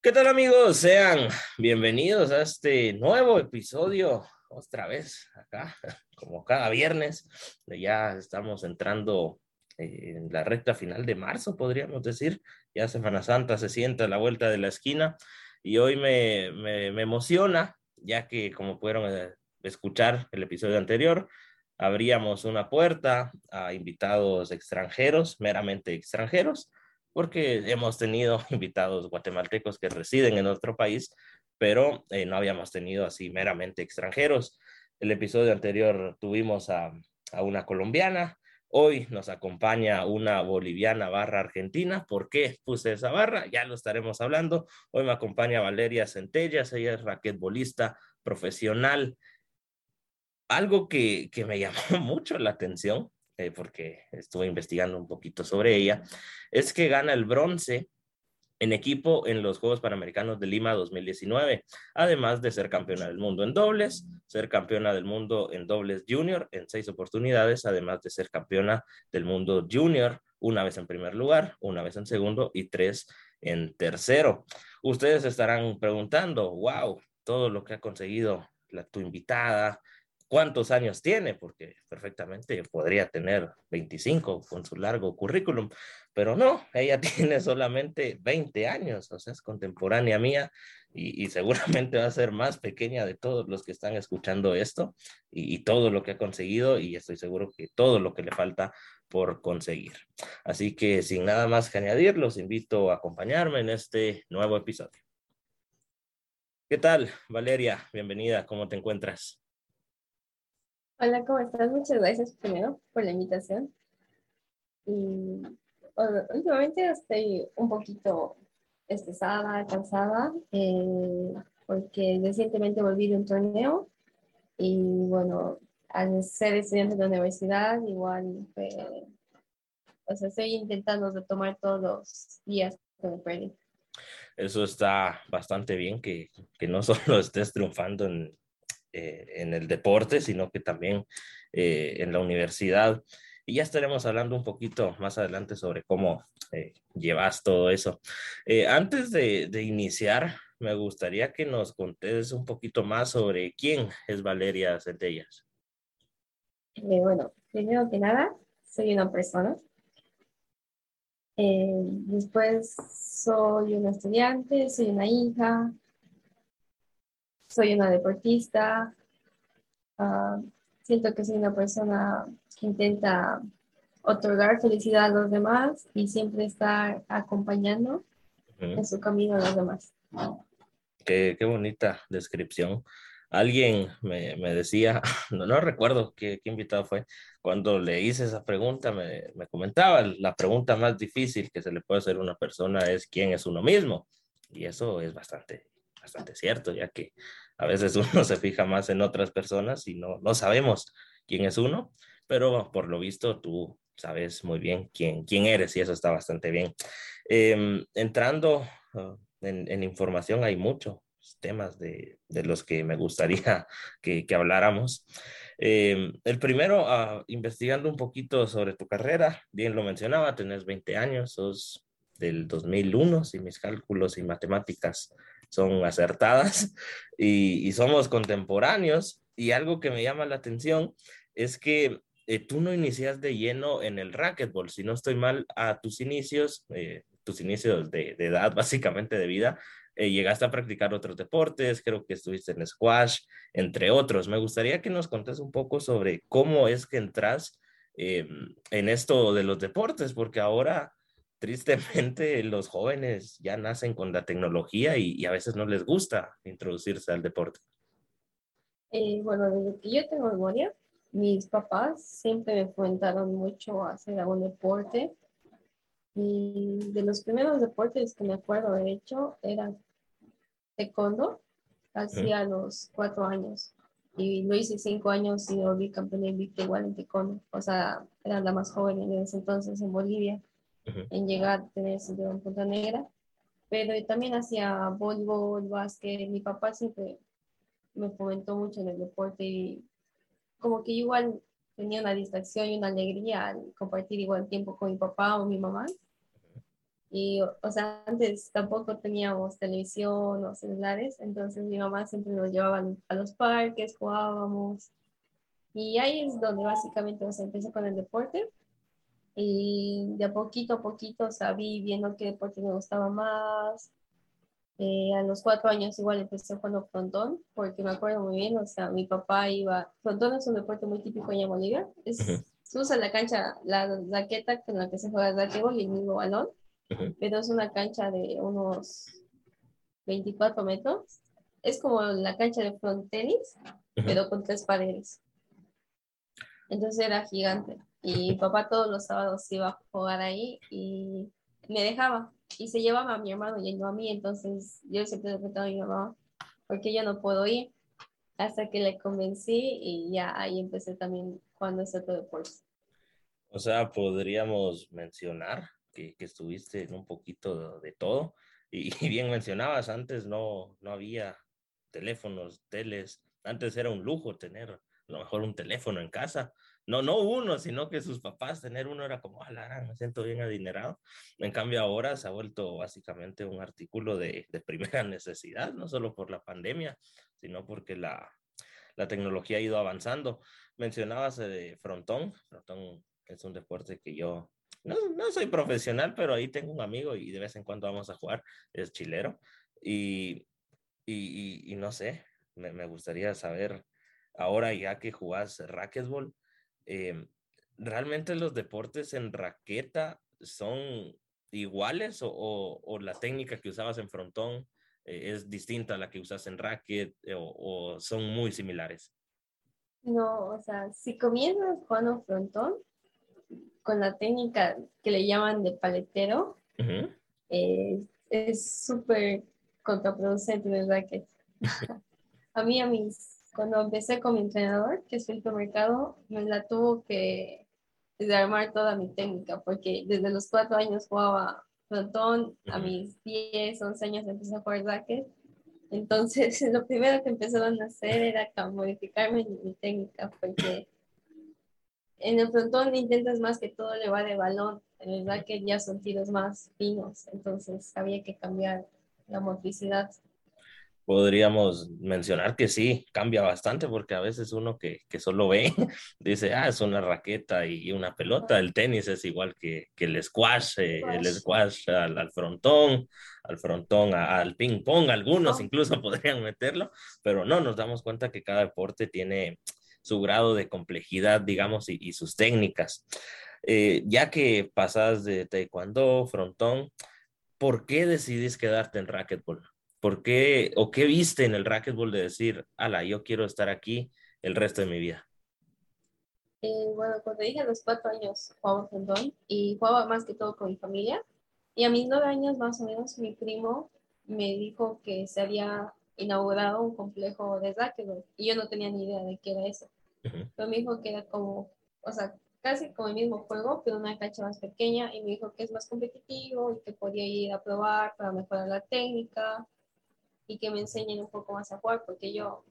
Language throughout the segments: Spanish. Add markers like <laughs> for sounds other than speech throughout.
¿Qué tal amigos? Sean bienvenidos a este nuevo episodio, otra vez acá, <laughs> como cada viernes. Ya estamos entrando en la recta final de marzo, podríamos decir. Ya Semana Santa se sienta a la vuelta de la esquina y hoy me, me, me emociona, ya que como pudieron eh, escuchar el episodio anterior, abríamos una puerta a invitados extranjeros, meramente extranjeros, porque hemos tenido <laughs> invitados guatemaltecos que residen en nuestro país, pero eh, no habíamos tenido así meramente extranjeros. El episodio anterior tuvimos a, a una colombiana, Hoy nos acompaña una boliviana barra argentina. ¿Por qué puse esa barra? Ya lo estaremos hablando. Hoy me acompaña Valeria Centellas, ella es raquetbolista profesional. Algo que, que me <laughs> llamó mucho la atención eh, porque estuve investigando un poquito sobre ella, es que gana el bronce en equipo en los Juegos Panamericanos de Lima 2019, además de ser campeona del mundo en dobles, ser campeona del mundo en dobles junior en seis oportunidades, además de ser campeona del mundo junior una vez en primer lugar, una vez en segundo y tres en tercero. Ustedes estarán preguntando, wow, todo lo que ha conseguido la, tu invitada, cuántos años tiene, porque perfectamente podría tener 25 con su largo currículum, pero no, ella <laughs> tiene solamente 20 años, o sea, es contemporánea mía y, y seguramente va a ser más pequeña de todos los que están escuchando esto y, y, todo lo que ha conseguido y estoy seguro que todo lo que le falta por conseguir. Así que sin nada más que añadir, los invito a acompañarme en este nuevo episodio. ¿Qué tal, Valeria? Bienvenida, ¿cómo te encuentras? Hola, ¿cómo estás? Muchas gracias primero por la invitación. Y últimamente estoy un poquito estresada, cansada, eh, porque recientemente volví de un torneo y bueno, al ser estudiante de la universidad, igual, o sea, estoy intentando retomar todos los días que me perdí. Eso está bastante bien, que, que no <laughs> solo estés triunfando en, eh, en el deporte, sino que también eh, en la universidad. Y ya estaremos hablando un poquito más adelante sobre cómo eh, llevas todo eso. Eh, antes de, de, iniciar, me gustaría que nos contes un poquito más sobre quién es Valeria Centellas. bueno, primero que nada, soy una persona. después soy una estudiante, soy una hija, soy una deportista, uh, siento que soy una persona que intenta otorgar felicidad a los demás y siempre estar acompañando uh -huh. en su camino a los demás. Qué, qué bonita descripción. Alguien me, me decía, <laughs> no, no recuerdo qué, qué, invitado fue, cuando le hice esa pregunta, me, me comentaba, la pregunta más difícil que se le puede hacer a una persona es quién es uno mismo. Y eso es bastante bastante cierto, ya que a veces uno <laughs> se fija más en otras personas y no, no sabemos quién es uno, pero por lo visto tú sabes muy bien quién, quién eres y eso está bastante bien. Eh, entrando uh, en, en, información, hay muchos temas de, de, los que me gustaría <laughs> que, que habláramos. Eh, el primero, uh, investigando un poquito sobre tu carrera, bien lo mencionaba, tenés 20 años, sos del 2001, si mis cálculos y matemáticas son acertadas <laughs> y, somos contemporáneos. Y algo que me llama la atención es que eh, tú no inicias de lleno en el racquetball, si no estoy mal, a tus inicios, eh, tus inicios de, edad, <laughs> básicamente de vida, eh, llegaste a practicar otros deportes, creo que estuviste en squash, entre otros. Me gustaría que nos contes un poco sobre cómo es que entras eh, en esto de los deportes, porque ahora tristemente los jóvenes ya nacen con la tecnología y, y, a veces no les gusta introducirse al deporte. Eh, bueno, desde que yo tengo memoria, mis papás siempre me fomentaron mucho a hacer algún deporte. Y de los primeros deportes que me acuerdo, de hecho, era taekwondo, hacía ¿Mm? los cuatro años. Y lo hice cinco años y volví campeona invicta igual en taekwondo. O sea, era la más joven en ese entonces en Bolivia en llegar a tener cinturón en Punta Negra, pero también hacía voleibol, básquet. Mi papá siempre me fomentó mucho en el deporte y como que igual tenía una distracción y una alegría al compartir igual tiempo con mi papá o mi mamá. Y, o sea, antes tampoco teníamos televisión o celulares, entonces mi mamá siempre nos llevaba a los parques, jugábamos. Y ahí es donde básicamente se empezó con el deporte. Y de a poquito a poquito, o vi viendo qué deporte me gustaba más. Eh, a los cuatro años igual empecé jugando frontón, porque me acuerdo muy bien, o sea, mi papá iba, frontón es un deporte muy típico en Bolivia, es, se usa la cancha, la raqueta con la que se juega el racquetball y el mismo balón, pero es una cancha de unos 24 metros. Es como la cancha de front tenis, pero con tres paredes. Entonces era gigante. Y papá todos los sábados iba a jugar ahí y me dejaba. Y se llevaba a mi hermano y no a mí. Entonces yo siempre le preguntaba a mi mamá, ¿por qué yo no puedo ir? Hasta que le convencí y ya ahí empecé también jugando ese deporte. O sea, podríamos mencionar que, estuviste en un poquito de, todo. Y, bien mencionabas, antes no, no había teléfonos, teles. Antes era un lujo tener a lo mejor un teléfono en casa. No, no uno, sino que sus papás tener uno era como, ah, la me siento bien adinerado. En cambio ahora se ha vuelto básicamente un artículo de, de primera <laughs> necesidad, no solo por la pandemia, sino porque la, la tecnología ha ido avanzando. Mencionabas de frontón, frontón es un deporte que yo no, no soy profesional, pero ahí tengo un amigo y de vez en cuando vamos a jugar, es chilero. Y, y, y, no sé, me, me, gustaría saber, ahora ya que jugás racquetball, eh, ¿realmente los deportes en raqueta son iguales o, o, la técnica que usabas en frontón eh, es distinta a la que usas en racket eh, o, o, son muy similares? No, o sea, si comienzas jugando frontón, con la técnica que le llaman de paletero, eh, es súper contraproducente, ¿verdad? Que <laughs> a mí, a mis, cuando empecé con mi entrenador, que es Felipe Mercado, me la tuvo que desarmar toda mi técnica, porque desde los cuatro años jugaba frontón, a mis 10, 11 años empecé a jugar racket. Entonces, <laughs> lo primero que empezaron a hacer era modificarme mi técnica, porque en el frontón intentas más que todo le va de balón, en el racket ya son tiros más finos, entonces había que cambiar la motricidad. Podríamos mencionar que sí, cambia bastante porque a veces uno que, que solo ve <laughs> dice, ah, es una raqueta y una pelota, el tenis es igual que, que el squash, eh, el squash al, frontón, al frontón, al ping pong, algunos incluso <laughs> podrían meterlo, pero no, nos damos cuenta que cada deporte tiene su grado de complejidad, digamos, y, sus técnicas. Eh, ya que pasas de taekwondo, frontón, ¿por qué decidís quedarte en racquetball? ¿Por qué o qué viste en el racquetball de decir, ala, yo quiero estar aquí el resto de mi vida? Eh, bueno, cuando dije a los cuatro años jugaba frontón y jugaba más que todo con mi familia. Y a mis nueve años más o menos mi primo me dijo que se había inaugurado un complejo de racquetball y yo no tenía ni idea de qué era eso. Pero me dijo que era como, o sea, casi como el mismo juego, pero una cancha más pequeña y me dijo que es más competitivo y que podía ir a probar para mejorar la técnica y que me enseñen un poco más a jugar porque yo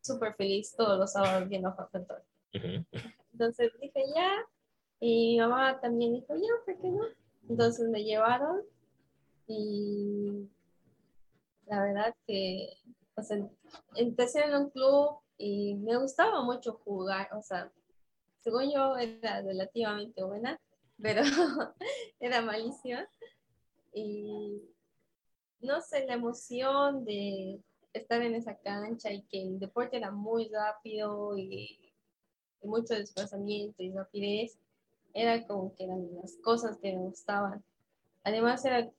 súper feliz todos los sábados viendo a jugar Entonces dije ya y mi mamá también dijo ya, ¿por qué no? Entonces me llevaron y la verdad que o sea, empecé en un club y me gustaba mucho jugar, o sea, según yo era relativamente buena, pero <laughs> era malísima. Y no sé, la emoción de estar en esa cancha y que el deporte era muy rápido y, mucho desplazamiento y rapidez, era como que eran las cosas que me gustaban. Además era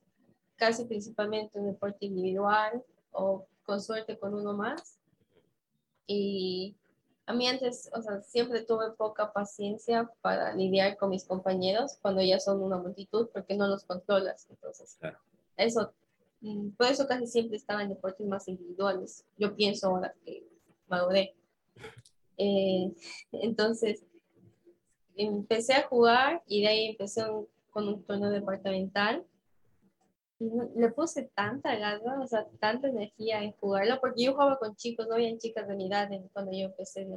casi principalmente un deporte individual o con suerte con uno más. Y a mí antes, o sea, siempre tuve poca paciencia para lidiar con mis compañeros cuando ya son una multitud porque no los controlas. Entonces, eso, mm, por eso casi siempre estaba en deportes más individuales. Yo pienso ahora que maduré. Eh, <laughs> entonces, empecé a jugar y de ahí empecé con un torneo departamental le puse tanta garra, o sea, tanta energía en jugarlo, porque yo jugaba con chicos, no habían chicas de mi edad cuando yo empecé el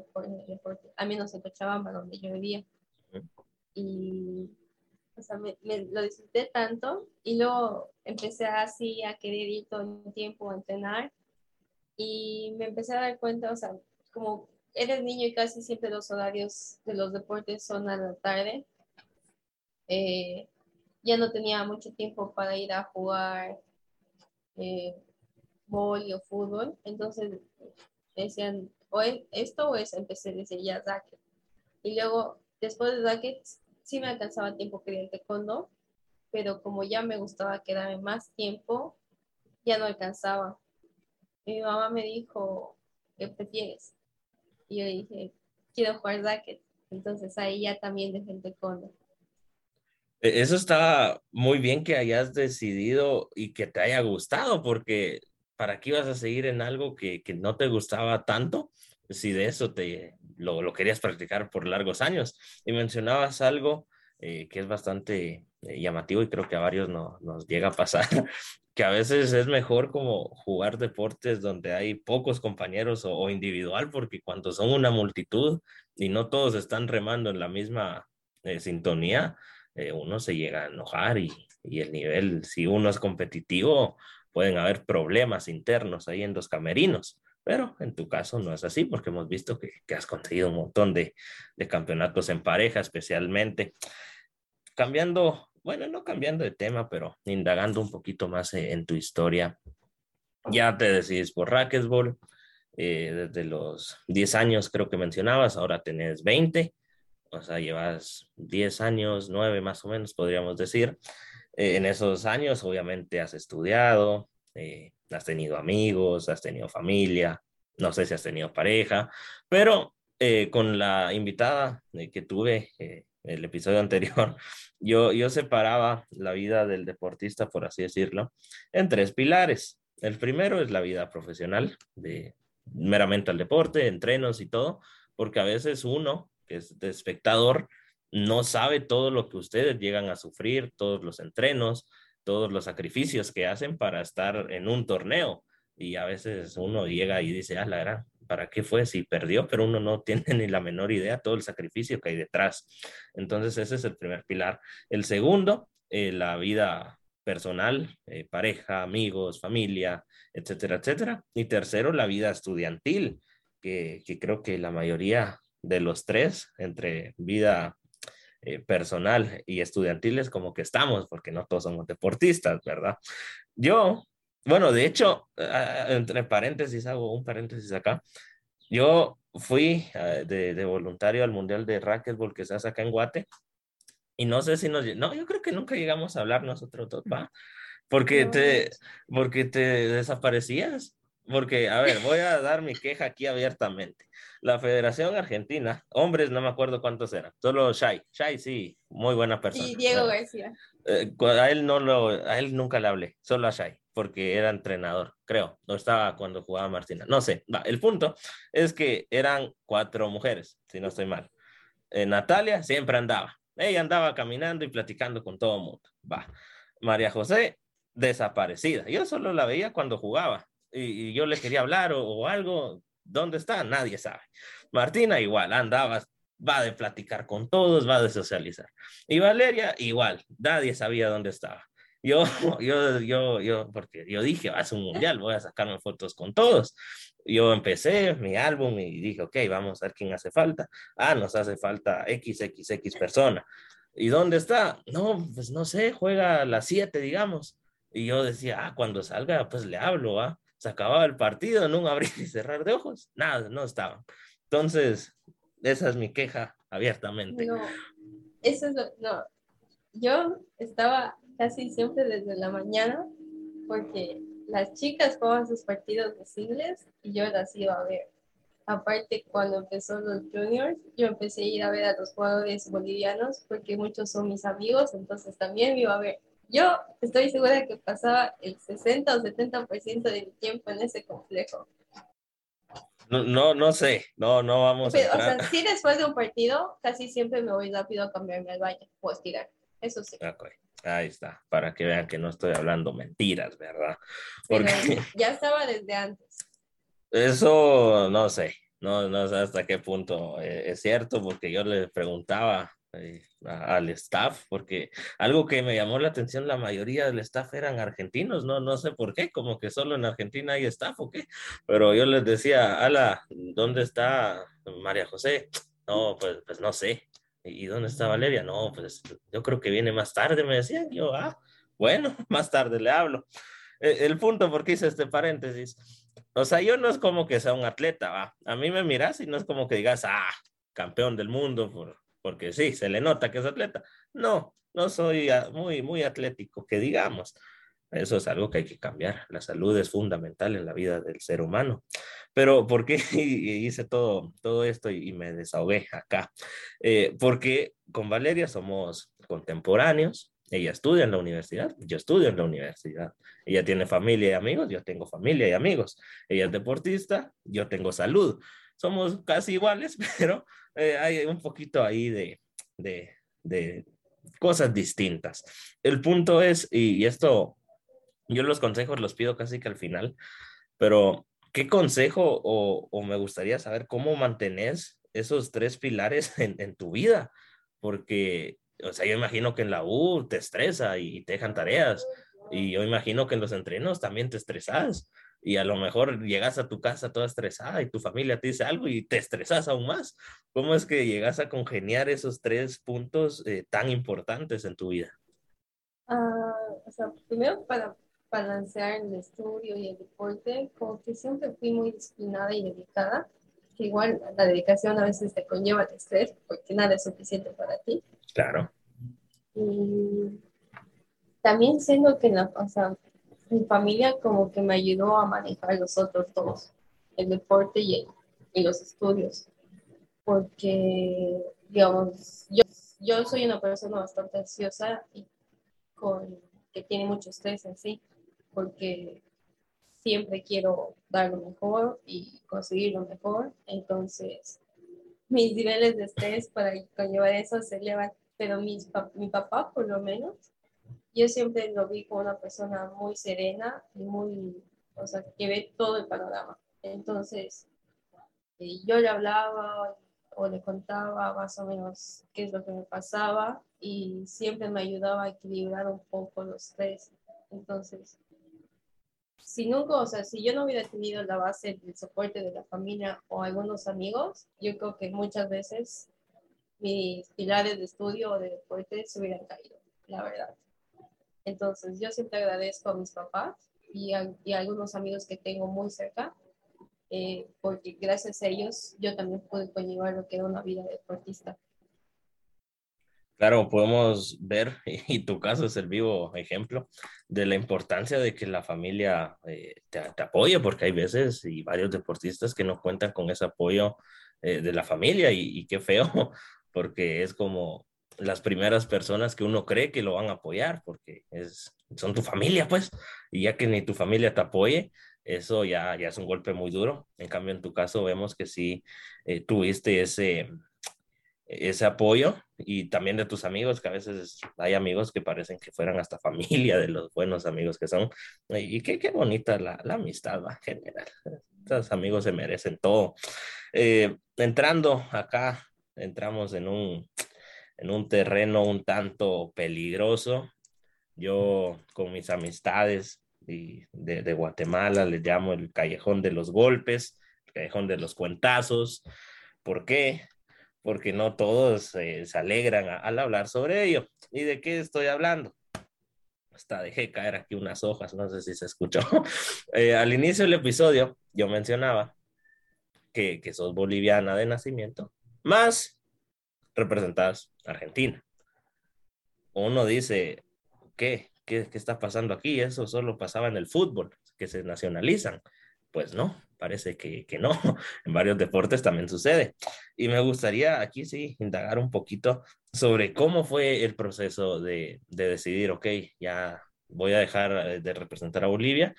deporte, a menos en Cochabamba, donde yo vivía. Y o sea, me, lo disfruté tanto y luego empecé así a querer ir todo el tiempo a entrenar y me empecé a dar cuenta, o sea, como eres niño y casi siempre los horarios de los deportes son a la tarde, eh, ya no tenía mucho tiempo para ir a jugar eh, o fútbol, entonces decían, o esto o eso, empecé a decir ya racket. Y luego, después de racket, sí me alcanzaba tiempo ir taekwondo, pero como ya me gustaba quedarme más tiempo, ya no alcanzaba. Mi mamá me dijo, ¿qué prefieres? Y yo dije, quiero jugar racket. Entonces ahí ya también dejé el taekwondo. E, eso está muy bien que hayas decidido y que te haya gustado, porque ¿para qué ibas a seguir en algo que, que no te gustaba tanto? Si de eso te lo, lo, querías practicar por largos años. Y mencionabas algo eh, que es bastante eh, llamativo y creo que a varios no, nos llega a pasar, <laughs> que a veces es mejor como jugar deportes donde hay pocos compañeros o, individual, porque cuando son una multitud y no todos están remando en la misma eh, sintonía, uno se llega a enojar y, y el nivel, si uno es competitivo, pueden haber problemas internos ahí en los camerinos. Pero en tu caso no es así porque hemos visto que, que has conseguido un montón de, de, campeonatos en pareja, especialmente. Cambiando, bueno, no cambiando de tema, pero indagando un poquito más en tu historia. Ya te decides por racquetball, eh, desde los 10 años creo que mencionabas, ahora tenés 20, o sea, llevas 10 años, 9 más o menos, podríamos decir. Eh, en esos años, obviamente, has estudiado, eh, has tenido amigos, has tenido familia, no sé si has tenido pareja, pero eh, con la invitada que tuve el episodio <laughs> anterior, yo, yo separaba la vida del deportista, por así decirlo, en tres pilares. El primero es la vida profesional, de meramente al deporte, entrenos y todo, porque a veces uno, que es de espectador, no sabe todo lo que ustedes llegan a sufrir, todos los entrenos, todos los sacrificios que hacen para estar en un torneo. Y a veces uno llega y dice, ah, la gran, ¿para qué fue si perdió? Pero uno no <laughs> tiene ni la menor idea todo el sacrificio que hay detrás. Entonces ese es el primer pilar. El segundo, eh, la vida personal, eh, pareja, amigos, familia, etcétera, etcétera. Y tercero, la vida estudiantil, que, que creo que la mayoría de los tres, entre vida eh, personal y estudiantiles como que estamos, porque no todos somos deportistas, ¿verdad? Yo, bueno, de hecho, entre paréntesis, hago un paréntesis acá, yo fui ah, de, de, voluntario al Mundial de Racquetball que se hace acá en Guate, y no sé si nos... No, yo creo que nunca llegamos a hablar nosotros dos, ¿va? Porque, te, porque te desaparecías. Porque, a ver, voy a dar mi queja aquí abiertamente la Federación Argentina, hombres, no me acuerdo cuántos eran, solo Shai, Shai sí, muy buena persona. Y Diego García. Eh, a él no lo, a él nunca le hablé, solo a Shai, porque era entrenador, creo, no estaba cuando jugaba Martina, no sé, va, el punto es que eran cuatro mujeres, si no estoy mal. Eh, Natalia siempre andaba, ella andaba caminando y platicando con todo el mundo, va. María José, desaparecida, yo solo la veía cuando jugaba, y, yo le quería hablar o, o, algo, ¿Dónde está? Nadie sabe. Martina igual, andaba, va de platicar con todos, va de socializar. Y Valeria igual, nadie sabía dónde estaba. Yo, <laughs> yo, yo, yo, porque yo dije, va a ser un mundial, voy a sacarme fotos con todos. Yo empecé mi álbum y dije, ok, vamos a ver quién hace falta. Ah, nos hace falta XXX persona. ¿Y dónde está? No, pues no sé, juega a las 7, digamos. Y yo decía, ah, cuando salga, pues le hablo, ¿ah? Se acababa el partido en un abrir y cerrar de ojos, nada, no estaban. Entonces, esa es mi queja abiertamente. No, eso es lo, no. Yo estaba casi siempre desde la mañana porque las chicas jugaban sus partidos de singles y yo las iba a ver. Aparte, cuando empezó los juniors, yo empecé a ir a ver a los jugadores bolivianos porque muchos son mis amigos, entonces también me iba a ver yo estoy segura que pasaba el 60 o 70% del tiempo en ese complejo. No, no, no sé, no, no vamos a. O sea, sí, después de un partido, casi siempre me voy rápido a cambiarme al baño o estirar. Eso sí. Ahí está, para que vean que no estoy hablando mentiras, ¿verdad? Porque <laughs> ya estaba desde antes. Eso no sé, no, no sé hasta qué punto eh, es cierto, porque yo le preguntaba al staff, porque algo que me llamó la atención, la mayoría del staff eran argentinos, no, no sé por qué, como que solo en Argentina hay staff o qué, pero yo les decía, ala, ¿dónde está María José? No, pues, pues no sé. ¿Y dónde está Valeria? No, pues yo creo que viene más tarde, me decían. Yo, ah, bueno, <laughs> más tarde le hablo. E, el punto, ¿por qué hice este paréntesis? O sea, yo no es como que sea un atleta, ¿va? A mí me miras y no es como que digas, ah, campeón del mundo, por, porque sí, se le nota que es atleta. No, no soy muy, muy atlético, que digamos. Eso es algo que hay que cambiar. La salud es fundamental en la vida del ser humano. Pero ¿por qué <laughs> hice todo, todo esto y, me desahogué acá? Eh, porque con Valeria somos contemporáneos. Ella estudia en la universidad, yo estudio en la universidad. Ella tiene familia y amigos, yo tengo familia y amigos. Ella es deportista, yo tengo salud. Somos casi iguales, <laughs> pero eh, hay un poquito ahí de, de, cosas distintas. El punto es, y, esto, yo los consejos los pido casi que al final, pero ¿qué consejo o, me gustaría saber cómo mantenés esos tres pilares <laughs> en, en, tu vida? Porque, o sea, yo imagino que en la U te estresa y te dejan tareas, y yo imagino que en los entrenos también te estresas y a lo mejor llegas a tu casa toda estresada y tu familia te dice algo y te estresas aún más. ¿Cómo es que llegas a congeniar esos tres puntos eh, tan importantes en tu vida? Ah, o sea, primero para balancear el estudio y el deporte, como que siempre fui muy disciplinada y dedicada, que igual la dedicación a veces te conlleva el estrés, porque nada es suficiente para ti. Claro. Y también siendo que, la, o sea, mi familia como que me ayudó a manejar los otros dos, el deporte y, los estudios, porque, digamos, yo, yo soy una persona bastante ansiosa y con, que tiene mucho estrés en sí, porque siempre quiero dar lo mejor y conseguir lo mejor, entonces mis niveles de estrés para conllevar eso se elevan, pero mis, mi papá por lo menos yo siempre lo vi como una persona muy serena y muy, o sea, que ve todo el panorama. Entonces, eh, yo le hablaba o le contaba más o menos qué es lo que me pasaba y siempre me ayudaba a equilibrar un poco los tres. Entonces, si nunca, o sea, si yo no hubiera tenido la base del soporte de la familia o algunos amigos, yo creo que muchas veces mis pilares de estudio o de deporte se hubieran caído, la verdad. Entonces, yo siempre agradezco a mis papás y a, algunos amigos que tengo muy cerca, eh, porque gracias a ellos yo también pude conllevar lo que era una vida deportista. Claro, podemos ver, <laughs> y tu caso es el vivo ejemplo, de la importancia de que la familia eh, te, apoye, porque hay veces y varios deportistas que no cuentan con ese apoyo eh, de la familia, y, y, qué feo, <laughs> porque es como las primeras personas que uno cree que lo van a apoyar, porque es, son tu familia, pues, y ya que ni tu familia te apoye, eso ya, ya es un golpe muy duro. En cambio, en tu caso vemos que sí eh, tuviste ese, ese apoyo y también de tus amigos, que a veces hay amigos que parecen que fueran hasta familia de los buenos amigos que son. Y qué, qué bonita la, la amistad va en general. Estos amigos se merecen todo. Eh, entrando acá, entramos en un, en un terreno un tanto peligroso. Yo con mis amistades de, Guatemala les llamo el callejón de los golpes, el callejón de los cuentazos. ¿Por qué? Porque no todos eh, se alegran al hablar sobre ello. ¿Y de qué estoy hablando? Hasta dejé caer aquí unas hojas, no sé si se escuchó. <laughs> Eh, al inicio del episodio yo mencionaba que, que sos boliviana de nacimiento, más representadas Argentina. Uno dice, ¿qué? ¿qué? ¿Qué está pasando aquí? Eso solo pasaba en el fútbol, que se nacionalizan. Pues no, parece que, que, no. <laughs> En varios deportes también sucede. Y me gustaría aquí sí indagar un poquito sobre cómo fue el proceso de, de decidir, ok, ya voy a dejar eh, de representar a Bolivia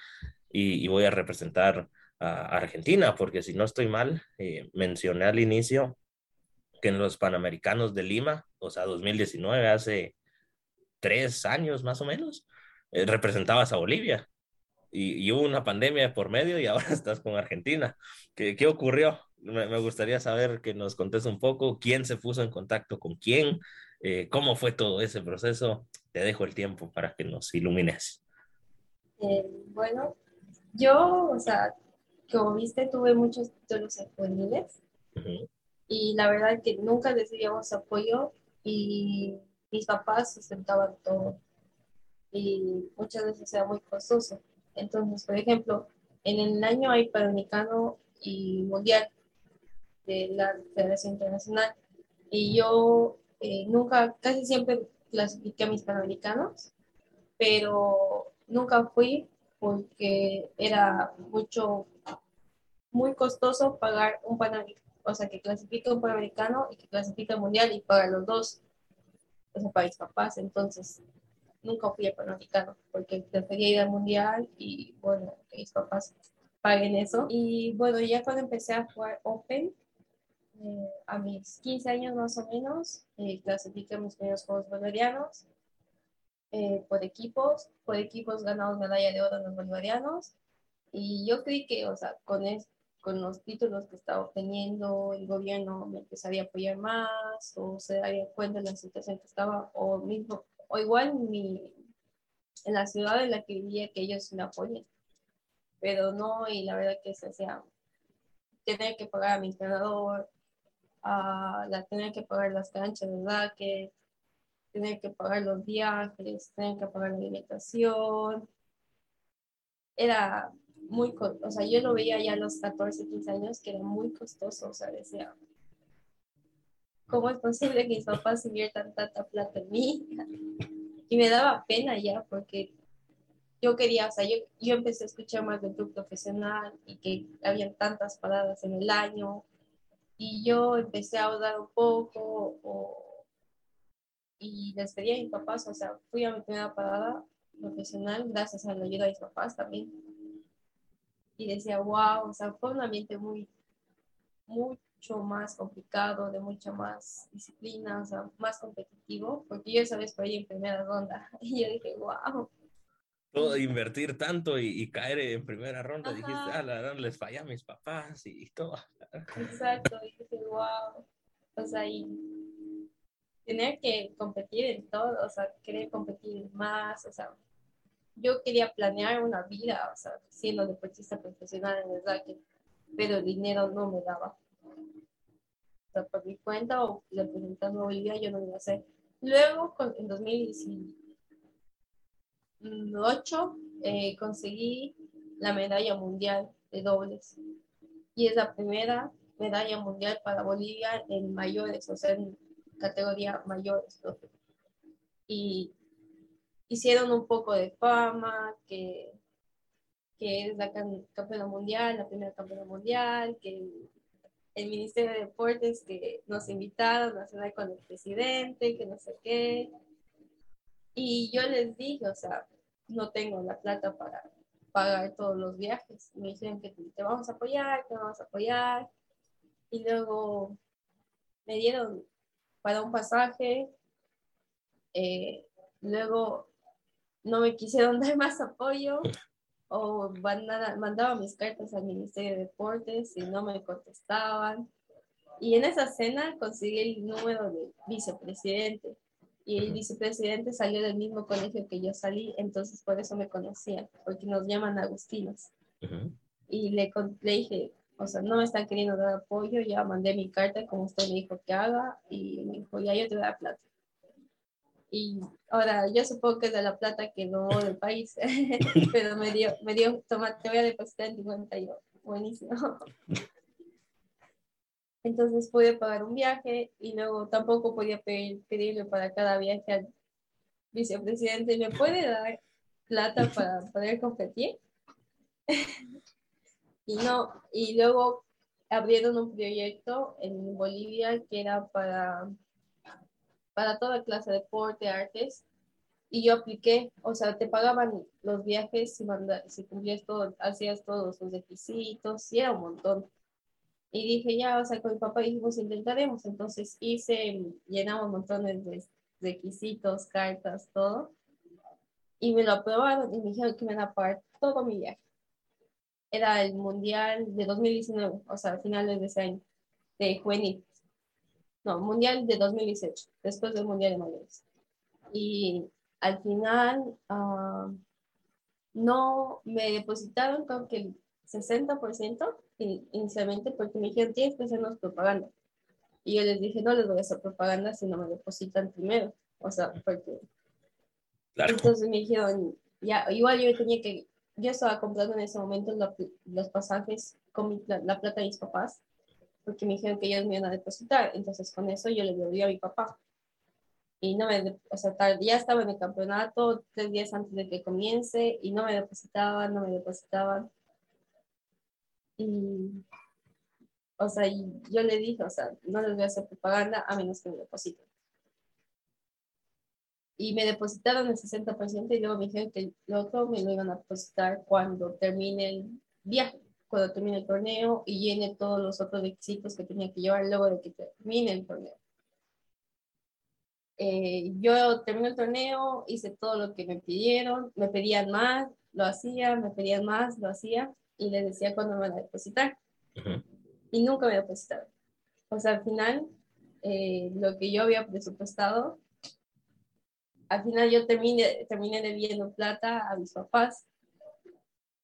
y, voy a representar a Argentina, porque si no estoy mal, eh, mencioné al inicio que en los Panamericanos de Lima, o sea, 2019, hace tres años más o menos, eh, representabas a Bolivia. Y, hubo una pandemia por medio y <laughs> ahora estás con Argentina. ¿Qué, qué ocurrió? Me, me, gustaría saber que nos contes un poco quién se puso en contacto con quién, Eh, ¿Cómo fue todo ese proceso? Te dejo el tiempo para que nos ilumines. Eh, bueno, yo, o sea, como viste, tuve muchos títulos juveniles y la verdad que nunca recibíamos apoyo y mis papás sustentaban todo. Y muchas veces era muy costoso. Entonces, por ejemplo, en el año hay Panamericano y Mundial de la Federación Internacional. Y yo eh, nunca, casi siempre clasifiqué a mis Panamericanos, pero nunca fui porque era mucho, muy costoso pagar un Panamericano, o sea, que clasifique un Panamericano y que clasifique el Mundial y pagar los dos, o sea, para mis papás, entonces nunca fui al Panamericano porque prefería ir al Mundial y bueno, que mis papás paguen eso. Y bueno, ya cuando empecé a jugar Open, eh, a mis 15 años más o menos, eh, clasifiqué mis primeros Juegos Bolivarianos eh, por equipos, por equipos ganamos medalla de oro en los bolivarianos y yo creí que, o sea, con, con los títulos que estaba obteniendo, el gobierno me empezaría a apoyar más o se daría cuenta de la situación que estaba o mismo, o igual mi, en la ciudad en la que vivía que ellos me apoyen. Pero no, y la verdad que se hacía tener que pagar a mi entrenador, a tener que pagar las canchas, ¿verdad? Que tener que pagar los viajes, tener que pagar la alimentación. Era muy, o sea, yo lo veía ya a los 14, 15 años que era muy costoso, o sea, decía, ¿cómo es posible que mis papás inviertan tanta plata en mí? <laughs> Y me daba pena ya porque yo quería, o sea, yo, yo empecé a escuchar más del club profesional y que habían tantas paradas en el año y yo empecé a ahorrar un poco y les pedí a mis papás, o sea, fui a mi primera parada profesional gracias a la ayuda de mis papás también. Y decía, wow, o sea, fue un ambiente muy, mucho más complicado, de mucha más disciplina, o sea, más competitivo, porque yo esa vez fui en primera ronda <laughs> y yo dije, wow. Todo invertir tanto y, caer en primera ronda, dijiste, ah, la verdad les falla a mis papás y todo. Exacto, y dije, wow. O sea, y tener que competir en todo, o sea, querer competir más, o sea, yo quería planear una vida, o sea, siendo deportista profesional en el racket, pero el dinero no me daba. O sea, por mi cuenta o representando a Bolivia yo no lo iba a hacer. Luego, en 2018, eh, conseguí la medalla mundial de dobles. Y es la primera medalla mundial para Bolivia en mayores, o sea, en categoría mayores. Y hicieron un poco de fama, que, que es la campeona mundial, la primera campeona mundial, que el Ministerio de Deportes que nos invitaron a cenar con el presidente, que no sé qué. Y yo les dije, o sea, no tengo la plata para pagar todos los viajes. Me dijeron que te vamos a apoyar, te vamos a apoyar. Y luego me dieron para un pasaje. Eh, luego no me quisieron <laughs> dar más apoyo o mandaba mis cartas al Ministerio de Deportes y no me contestaban. Y en esa cena conseguí el número del vicepresidente. Y el vicepresidente salió del mismo colegio que yo salí, entonces por eso me conocían, porque nos llaman agustinos. Y le, le dije, o sea, no me están queriendo dar apoyo, ya mandé mi carta como usted me dijo que haga y me dijo, ya yo te voy a dar plata. Y ahora yo supongo que es de la plata que no del país, <laughs> pero me dio, me dio, toma, te voy a depositar en 50 yo, buenísimo. <laughs> Entonces pude pagar un viaje y luego tampoco podía pedir, pedirle para cada viaje al vicepresidente, ¿me puede dar plata para poder competir? <laughs> Y no, y luego abrieron un proyecto en Bolivia que era para, para toda clase de deporte, artes, y yo apliqué, o sea, te pagaban los viajes si, si cumplías todo, hacías todos los requisitos, y era un montón. Y dije, ya, o sea, con mi papá dijimos, intentaremos. Entonces hice, llenamos montones de requisitos, cartas, todo. Y me lo aprobaron y me dijeron que me iban a pagar todo mi viaje era el Mundial de 2019, o sea, finales de ese año, de juvenil. No, Mundial de 2018, después del Mundial de Mayores. Y al final ah, no me depositaron creo que el 60% inicialmente porque me dijeron, tienes que hacernos propaganda. Y yo les dije, no les voy a hacer propaganda si no me depositan primero. O sea, porque... Entonces me dijeron, ya, igual yo tenía que, yo estaba comprando en ese momento los pasajes con la, plata de mis papás, porque me dijeron que ellos me iban a depositar. Entonces con eso yo le devolví a mi papá. Y no me, o sea, ya estaba en el campeonato tres días antes de que comience y no me depositaban, no me depositaban. Y o sea, yo le dije, o sea, no les voy a hacer propaganda a menos que me depositen. Y me depositaron el 60% y luego me dijeron que el otro me lo iban a depositar cuando termine el viaje, cuando termine el torneo y llene todos los otros requisitos que tenía que llevar luego de que termine el torneo. Eh, yo terminé el torneo, hice todo lo que me pidieron, me pedían más, lo hacía, me pedían más, lo hacía y les decía cuándo me van a depositar y nunca me depositaron. O sea, al final, eh, lo que yo había presupuestado, al final yo terminé, terminé debiendo plata a mis papás,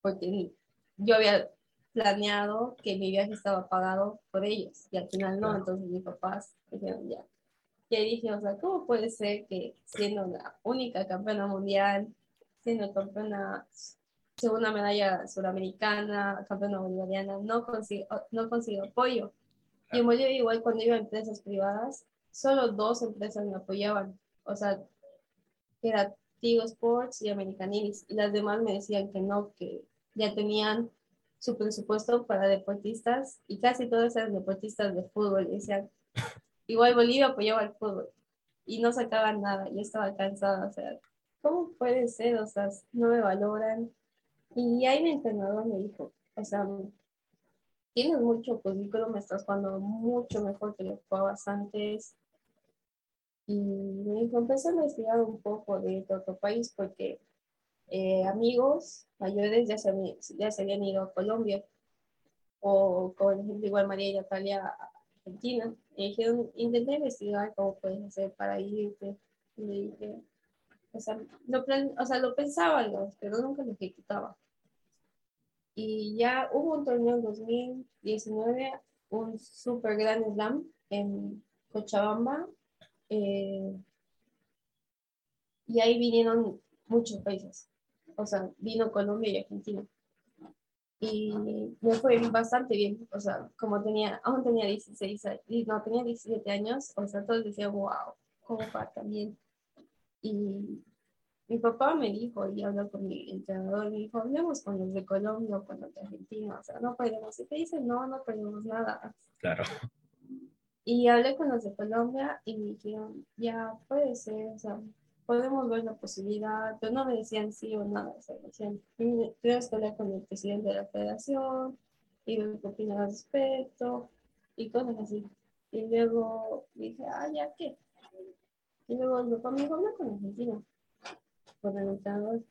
porque yo había planeado que mi viaje estaba pagado por ellos, y al final no, entonces mis papás dijeron ya. Y ahí dije, o sea, ¿cómo puede ser que siendo la única campeona mundial, siendo campeona segunda medalla sudamericana, campeona bolivariana, no consigo, no consigo apoyo. Y en Bolivia igual cuando iba a empresas privadas, solo dos empresas me apoyaban, o sea, que era Tigo Sports y Americanilis, y las demás me decían que no, que ya tenían su presupuesto para deportistas y casi todas eran deportistas de fútbol. Y decían, igual Bolivia apoyaba el fútbol y no sacaban nada. Yo estaba cansada, o sea, ¿cómo puede ser? O sea, no me valoran, y ahí mi entrenador me dijo, o sea, tienes mucho currículum, me estás jugando mucho mejor que lo jugabas antes. Y me dijo, empecé a investigar un poco de otro país porque eh, amigos mayores ya se, ya se habían ido a Colombia o, por ejemplo, igual María y Natalia a Argentina. Y dijeron, intenté investigar cómo puedes hacer para irte. Y o sea, lo, o sea, lo pensaba, pero nunca lo ejecutaba. Y ya hubo un torneo en 2019, un super gran slam en Cochabamba. Eh, y ahí vinieron muchos países. O sea, vino Colombia y Argentina. Y me fue bastante bien. O sea, como tenía, aún tenía 16 años, no, tenía 17 años, o sea, todos decían, wow, cómo va también. Y mi papá me dijo, y habló con mi entrenador, me dijo, hablemos con los de Colombia o con los de Argentina, o sea, no podemos. Y te dicen, no, no perdemos nada. Claro. Y hablé con los de Colombia y me dijeron, ya puede ser, o sea, podemos ver la posibilidad, pero no me decían sí o nada, o sea, me decían, tienes que hablar con el presidente de la federación y ver qué opina al respecto y cosas así. Y luego dije, ah, ya, ¿qué? Y luego el papá me dijo, habla con Argentina con el entrenador.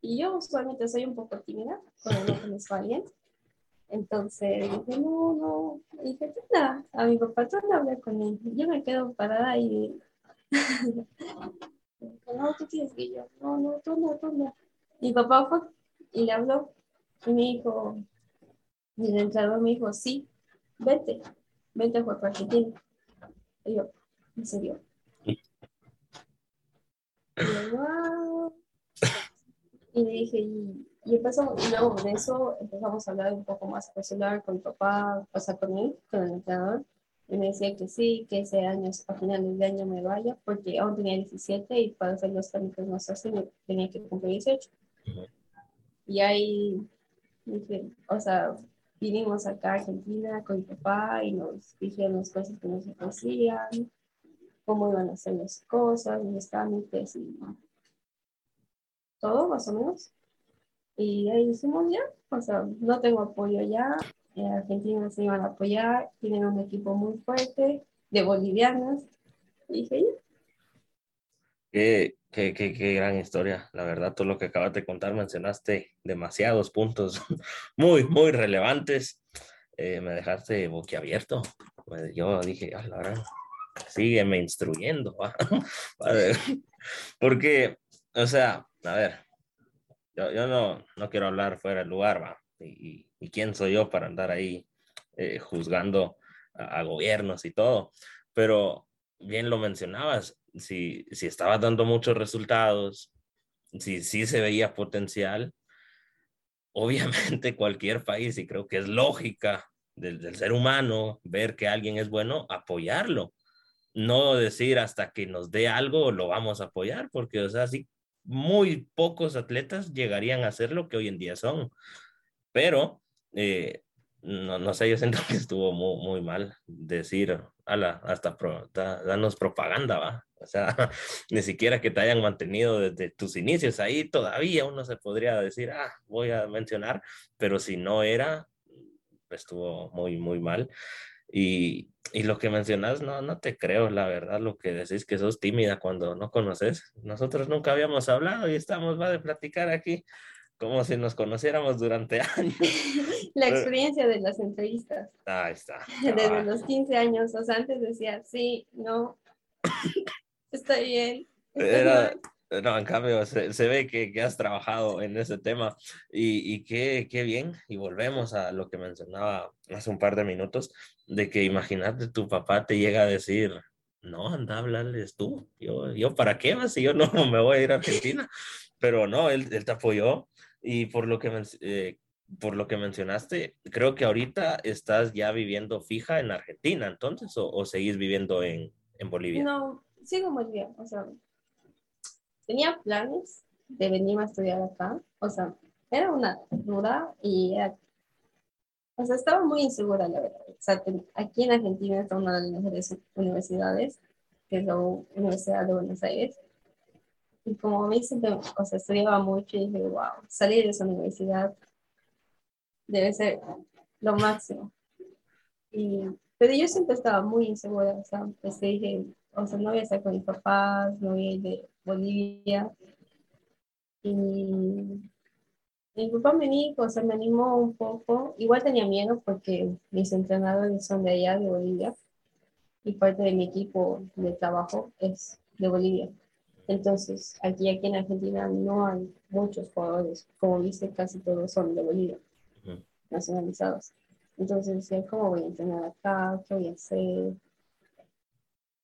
Y yo usualmente soy un poco tímida cuando no conozco alguien. Entonces dije, no, no. Y dije, nada, a mi papá, tú no hablar con él. Yo me quedo parada y. <laughs> no, tú tienes que yo. No, no, tú no, tú no. Mi papá fue y le habló y me dijo, y el entrenador me dijo, sí, vete, vete a jugar para Argentina. Y yo, ¿en serio? Y, le dije, y, y empezamos, y luego de eso empezamos a hablar un poco más personal con mi papá, o sea, con él, con el entrenador. Y me decía que sí, que ese año, a finales de año me vaya, porque aún tenía 17 y para hacer los trámites más así tenía que cumplir 18. Y ahí dije, o sea, vinimos acá a Argentina con mi papá y nos dijeron las cosas que no se hacían cómo iban a hacer las cosas, los trámites y todo más o menos. Y ahí hicimos ya, o sea, no tengo apoyo ya, en Argentina se iban a apoyar, tienen un equipo muy fuerte de bolivianas, y dije. Qué, qué, qué, qué, gran historia, la verdad, todo lo que acabas de contar, mencionaste demasiados puntos <laughs> muy, muy relevantes. Eh, me dejaste boquiabierto. Yo dije, ah, la verdad, sígueme instruyendo, <laughs> porque, o sea, a ver, yo, no, no quiero hablar fuera del lugar, ¿va? Y, quién soy yo para andar ahí eh, juzgando a, gobiernos y todo, pero bien lo mencionabas, si, si estaba dando muchos resultados, si sí se veía potencial, obviamente <laughs> cualquier país, y creo que es lógica del, del, ser humano ver que alguien es bueno, apoyarlo. No decir hasta que nos dé algo lo vamos a apoyar, porque, o sea, sí, muy pocos atletas llegarían a ser lo que hoy en día son. Pero, eh, no, no sé, yo siento que estuvo muy, muy mal decir, ala, hasta pro, danos propaganda, va. O sea, <laughs> ni siquiera que te hayan mantenido desde tus inicios ahí, todavía uno se podría decir, ah, voy a mencionar, pero si no era, estuvo muy, muy mal. Y, y lo que mencionas, no, no te creo, la verdad, lo que decís que sos tímida cuando no conoces. Nosotros nunca habíamos hablado y estamos, va de platicar aquí como si nos conociéramos durante <laughs> años. <laughs> La experiencia de las entrevistas. Ahí está. <laughs> Desde los 15 años, o sea, antes decía, sí, no, <coughs> Está bien. no, en cambio, se, ve que, que, has trabajado en ese tema y, y qué, qué, bien. Y volvemos a lo que mencionaba hace un par de minutos, de que imagínate, tu papá te llega a decir, no, anda a hablarles tú. Yo, yo ¿para qué más si yo no me voy a ir a Argentina? Pero no, él, él te apoyó y por lo que eh, por lo que mencionaste, creo que ahorita estás ya viviendo fija en Argentina, entonces, o, o seguís viviendo en, en Bolivia? No, sigo muy bien. O sea, tenía planes de venir a estudiar acá. O sea, era una duda y era, o sea, estaba muy insegura, la verdad. O sea, aquí en Argentina está una de las mejores universidades, que es la Universidad de Buenos Aires. Y como me hice, o sea, estudiaba mucho y dije, wow, salir de esa universidad debe ser lo máximo. Y pero yo siempre estaba muy insegura, o sea, pues dije, o sea, no voy a estar con mis papás, no voy a ir de Bolivia. Y mi papá me dijo, o sea, me animó un poco. Igual tenía miedo porque mis entrenadores son de allá, de Bolivia, y parte de mi equipo de trabajo es de Bolivia. Entonces, aquí, aquí en Argentina no hay muchos jugadores, como viste, casi todos son de Bolivia, nacionalizados. Entonces decía, ¿cómo voy a entrenar acá? ¿Qué voy a hacer?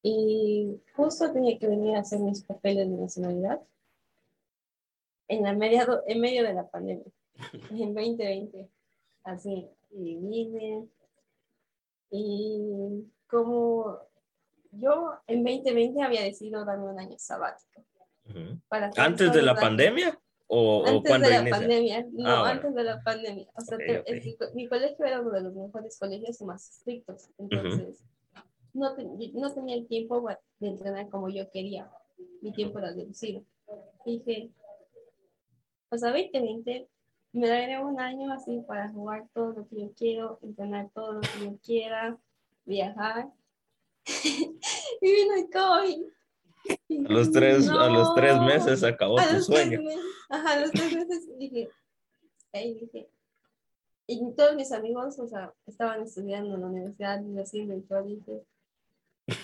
Y justo tenía que venir a hacer mis papeles de nacionalidad en, la mediado, en medio de la pandemia, <laughs> en 2020. Así, y vine. Y como yo en 2020 había decidido darme un año sabático. ¿Antes de la pandemia? ¿O, antes de la pandemia, no, ah, antes de la pandemia. O sea, mi colegio era uno de los mejores colegios y más estrictos, entonces no, no tenía el tiempo de entrenar como yo quería, mi tiempo era reducido. Dije, o sea, 2020 me daré un año así para jugar todo lo que yo quiero, entrenar todo lo que yo quiera, viajar. <laughs> y vino el COVID. A los tres, a los tres meses acabó tu sueño. ajá, a los tres meses dije, ahí dije, y todos mis amigos, o sea, estaban estudiando en la universidad y así, y yo dije,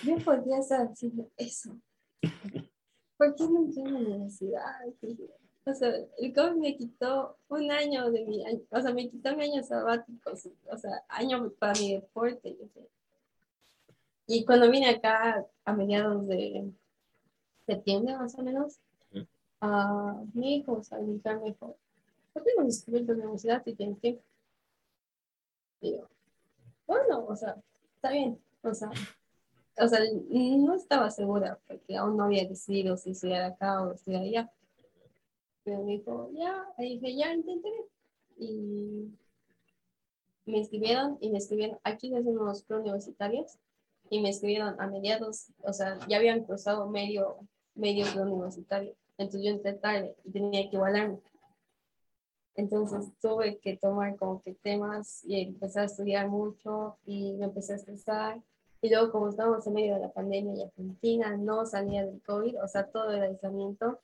yo podría estar haciendo eso. ¿Por qué no entré en la universidad? O sea, el COVID me quitó un año de mi año, o sea, me quitó mi año sabático, o sea, año para mi deporte. Y cuando vine acá a mediados de septiembre más o menos, a mi hijo, o sea, mi hija me dijo, ¿por qué no inscribes en la universidad si tienes tiempo? Y yo, bueno, o sea, está bien, o sea, o sea, no estaba segura porque aún no había decidido si estudiar acá o estudiar allá. Pero me dijo, ya, y dije, ya intentaré. Y me inscribieron y me escribieron, aquí unos preuniversitarios y me escribieron a mediados, o sea, ya habían cruzado medio medio universitario. Entonces yo entré tarde y tenía que igualarme. Entonces tuve que tomar como que temas y empecé a estudiar mucho y me empecé a estresar. Y luego como estábamos en medio de la pandemia y Argentina no salía del COVID, o sea, todo el aislamiento,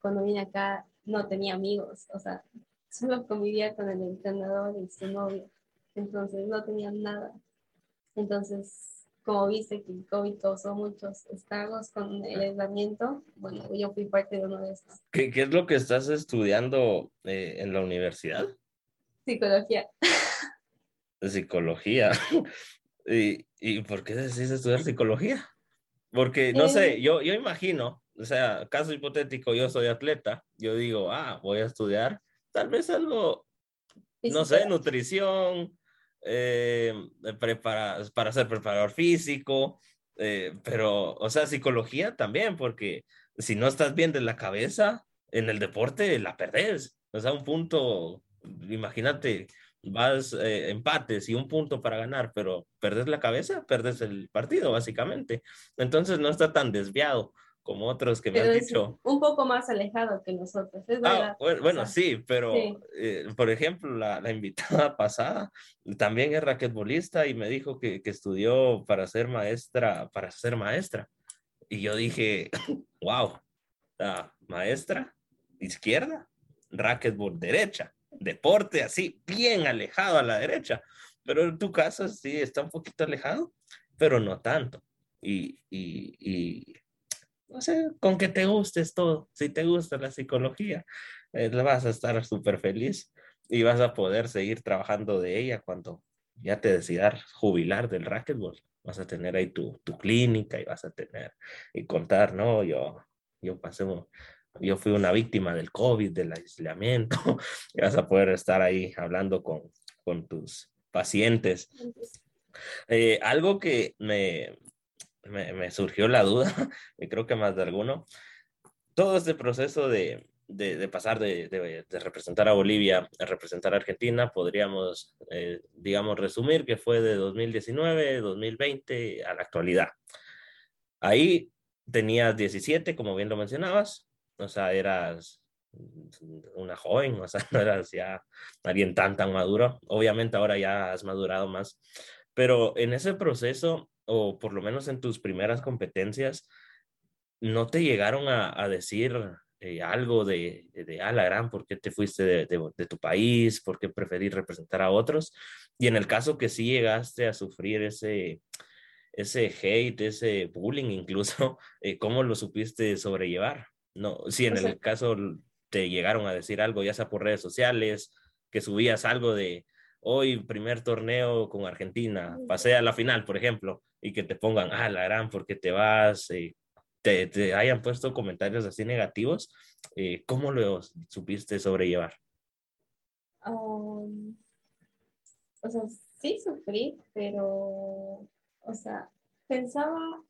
cuando vine acá no tenía amigos, o sea, solo convivía con el entrenador y su novio. Entonces no tenía nada. Entonces como viste que el COVID causó muchos estragos con el aislamiento, bueno, yo fui parte de uno de estos. ¿Qué, qué es lo que estás estudiando eh, en la universidad? Psicología. Psicología. <laughs> ¿Y, ¿Y por qué decidiste estudiar psicología? Porque, no sé, Eh. yo, yo imagino, o sea, caso hipotético, yo soy atleta, yo digo, ah, voy a estudiar tal vez algo, no sé, nutrición, eh, para ser preparador físico, eh, pero, o sea, psicología también, porque si no estás bien de la cabeza en el deporte, la perdés. O sea, un punto, imagínate, vas eh, empates y un punto para ganar, pero perdes la cabeza, perdes el partido, básicamente. Entonces no está tan desviado como otros que me Pero han dicho. un poco más alejado que nosotros, es Ah, verdad. bueno, O bueno, sea, sí, pero sí. eh, por ejemplo, la, la invitada <laughs> pasada también es raquetbolista y me dijo que, que estudió para ser maestra, para ser maestra. Y yo dije, <laughs> wow, la maestra, izquierda, raquetbol derecha, deporte así, bien alejado a la derecha. Pero en tu caso sí está un poquito alejado, pero no tanto. Y, y, y no sé, con que te gustes todo. Si te gusta la psicología, eh, vas a estar súper feliz y vas a poder seguir trabajando de ella cuando ya te decidas jubilar del racquetball. Vas a tener ahí tu, tu clínica y vas a tener y contar, ¿no? Yo, yo pasé, yo fui una víctima del COVID, del aislamiento, <laughs> y vas a poder estar ahí hablando con, con tus pacientes. Eh, algo que me, me, surgió la duda, <laughs> y creo que más de alguno, todo este proceso de, de, pasar de, representar a Bolivia a representar a Argentina, podríamos, eh, digamos, resumir que fue de 2019, 2020 a la actualidad. Ahí tenías 17, como bien lo mencionabas, o sea, eras una joven, o sea, <laughs> no eras ya alguien tan, tan maduro. Obviamente ahora ya has madurado más, pero en ese proceso, o por lo menos en tus primeras competencias, ¿no te llegaron a, a decir eh, algo de, de, ah, la gran, ¿por qué te fuiste de, de, de tu país? ¿Por qué preferís representar a otros? Y en el caso que sí llegaste a sufrir ese, ese hate, ese bullying incluso, <laughs> eh, ¿cómo lo supiste sobrellevar? No, si en O sea- el caso te llegaron a decir algo, ya sea por redes sociales, que subías algo de hoy primer torneo con Argentina, pasé a la final, por ejemplo, y que te pongan, ah, la gran, ¿por qué te vas? Eh, te, te hayan puesto comentarios así negativos, eh, ¿cómo lo supiste sobrellevar? Um, o sea, sí sufrí, pero, o sea, pensaba,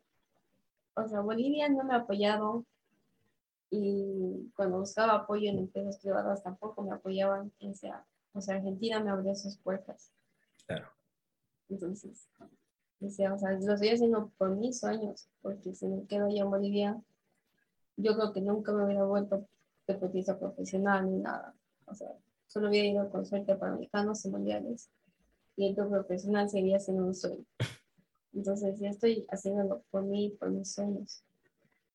o sea, Bolivia no me ha apoyado y cuando buscaba apoyo en empresas privadas tampoco me apoyaban, o sea, o sea, Argentina me abrió sus puertas. Claro. Entonces, decía, o sea, lo estoy haciendo por mis sueños, porque si me quedo allá en Bolivia, yo creo que nunca me hubiera vuelto deportista profesional ni nada. O sea, solo hubiera ido con suerte para americanos y mundiales. Y el profesional seguía siendo un sueño. Entonces, ya estoy haciéndolo por mí, por mis sueños.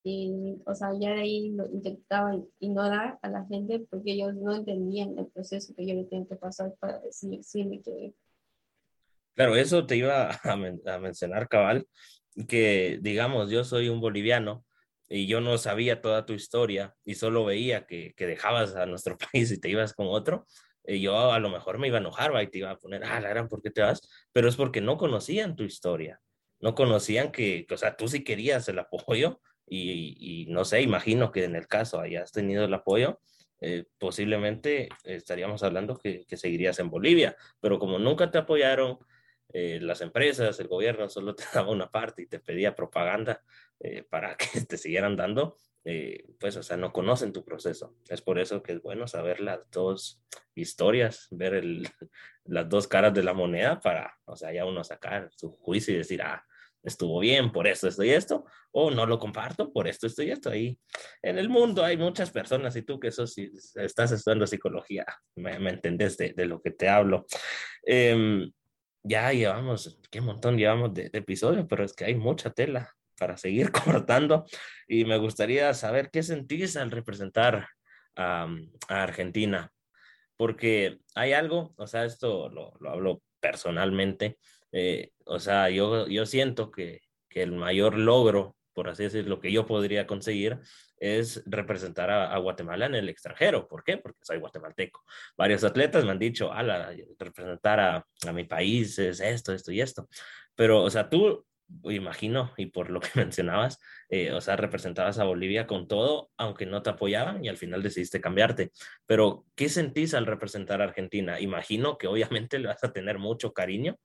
Y, o sea, ya de ahí lo intentaba ignorar a la gente porque ellos no entendían el proceso que yo le tenía que pasar para decir, sí, me ir. Claro, eso te iba <laughs> a, men a, mencionar, cabal, que digamos, yo soy un boliviano y yo no sabía toda tu historia y solo veía que, que dejabas a nuestro <laughs> país y te ibas con otro. Y yo a lo mejor me iba a enojar ¿va? y te iba a poner, ah, la gran, ¿por qué te vas? Pero es porque no conocían tu historia, no conocían que, que o sea, tú sí querías el apoyo y, y, no sé, imagino que en el caso hayas tenido el apoyo, eh, posiblemente estaríamos hablando que, que, seguirías en Bolivia, pero como nunca te apoyaron, eh, las empresas, el gobierno solo te <laughs> daba una parte y te pedía propaganda eh, para <laughs> que te siguieran dando, eh, pues, o sea, no conocen tu proceso. Es por eso que es bueno saber las dos historias, ver el, <laughs> las dos caras de la moneda para, o sea, ya uno sacar su juicio y decir, ah, estuvo bien por esto, esto y esto, o no lo comparto por esto, esto y esto. Ahí en el mundo hay muchas personas y tú que sos, si estás estudiando psicología, me, me entendés de, de, lo que te hablo. Eh, ya llevamos, qué montón llevamos de, de, episodios, pero es que hay mucha tela para seguir <laughs> cortando y me gustaría saber qué sentís al representar a Argentina, porque hay algo, o sea, esto lo, lo hablo personalmente, eh, o sea, yo, yo siento que, que el mayor logro, por así decirlo, que yo podría conseguir es representar a, Guatemala en el extranjero. ¿Por qué? Porque soy guatemalteco. Varios atletas me han dicho, ala, representar a, a mi país es esto, esto y esto. Pero, o sea, tú imagino, y por lo que <laughs> mencionabas, eh, o sea, representabas a Bolivia con todo, aunque no te apoyaban y al final decidiste cambiarte. Pero, ¿qué sentís al representar a Argentina? Imagino que obviamente le vas a tener mucho cariño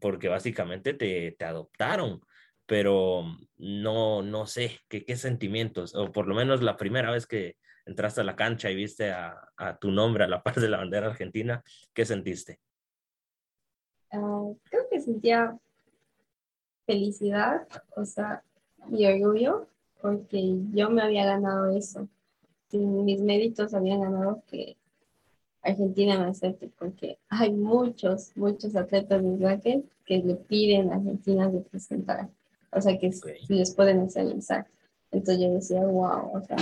porque básicamente te, te adoptaron, pero no, no sé qué, qué sentimientos, o por lo menos la primera vez que entraste a la cancha y viste a, a tu nombre a la <laughs> par de la bandera argentina, ¿qué sentiste? Ah, creo que sentía felicidad, o sea, y orgullo, porque yo me había ganado eso. Mis méritos habían ganado que Argentina me acepte, porque hay muchos, muchos atletas de racket que le piden a Argentina representar, o sea, que les pueden hacer Entonces yo decía, wow, o sea,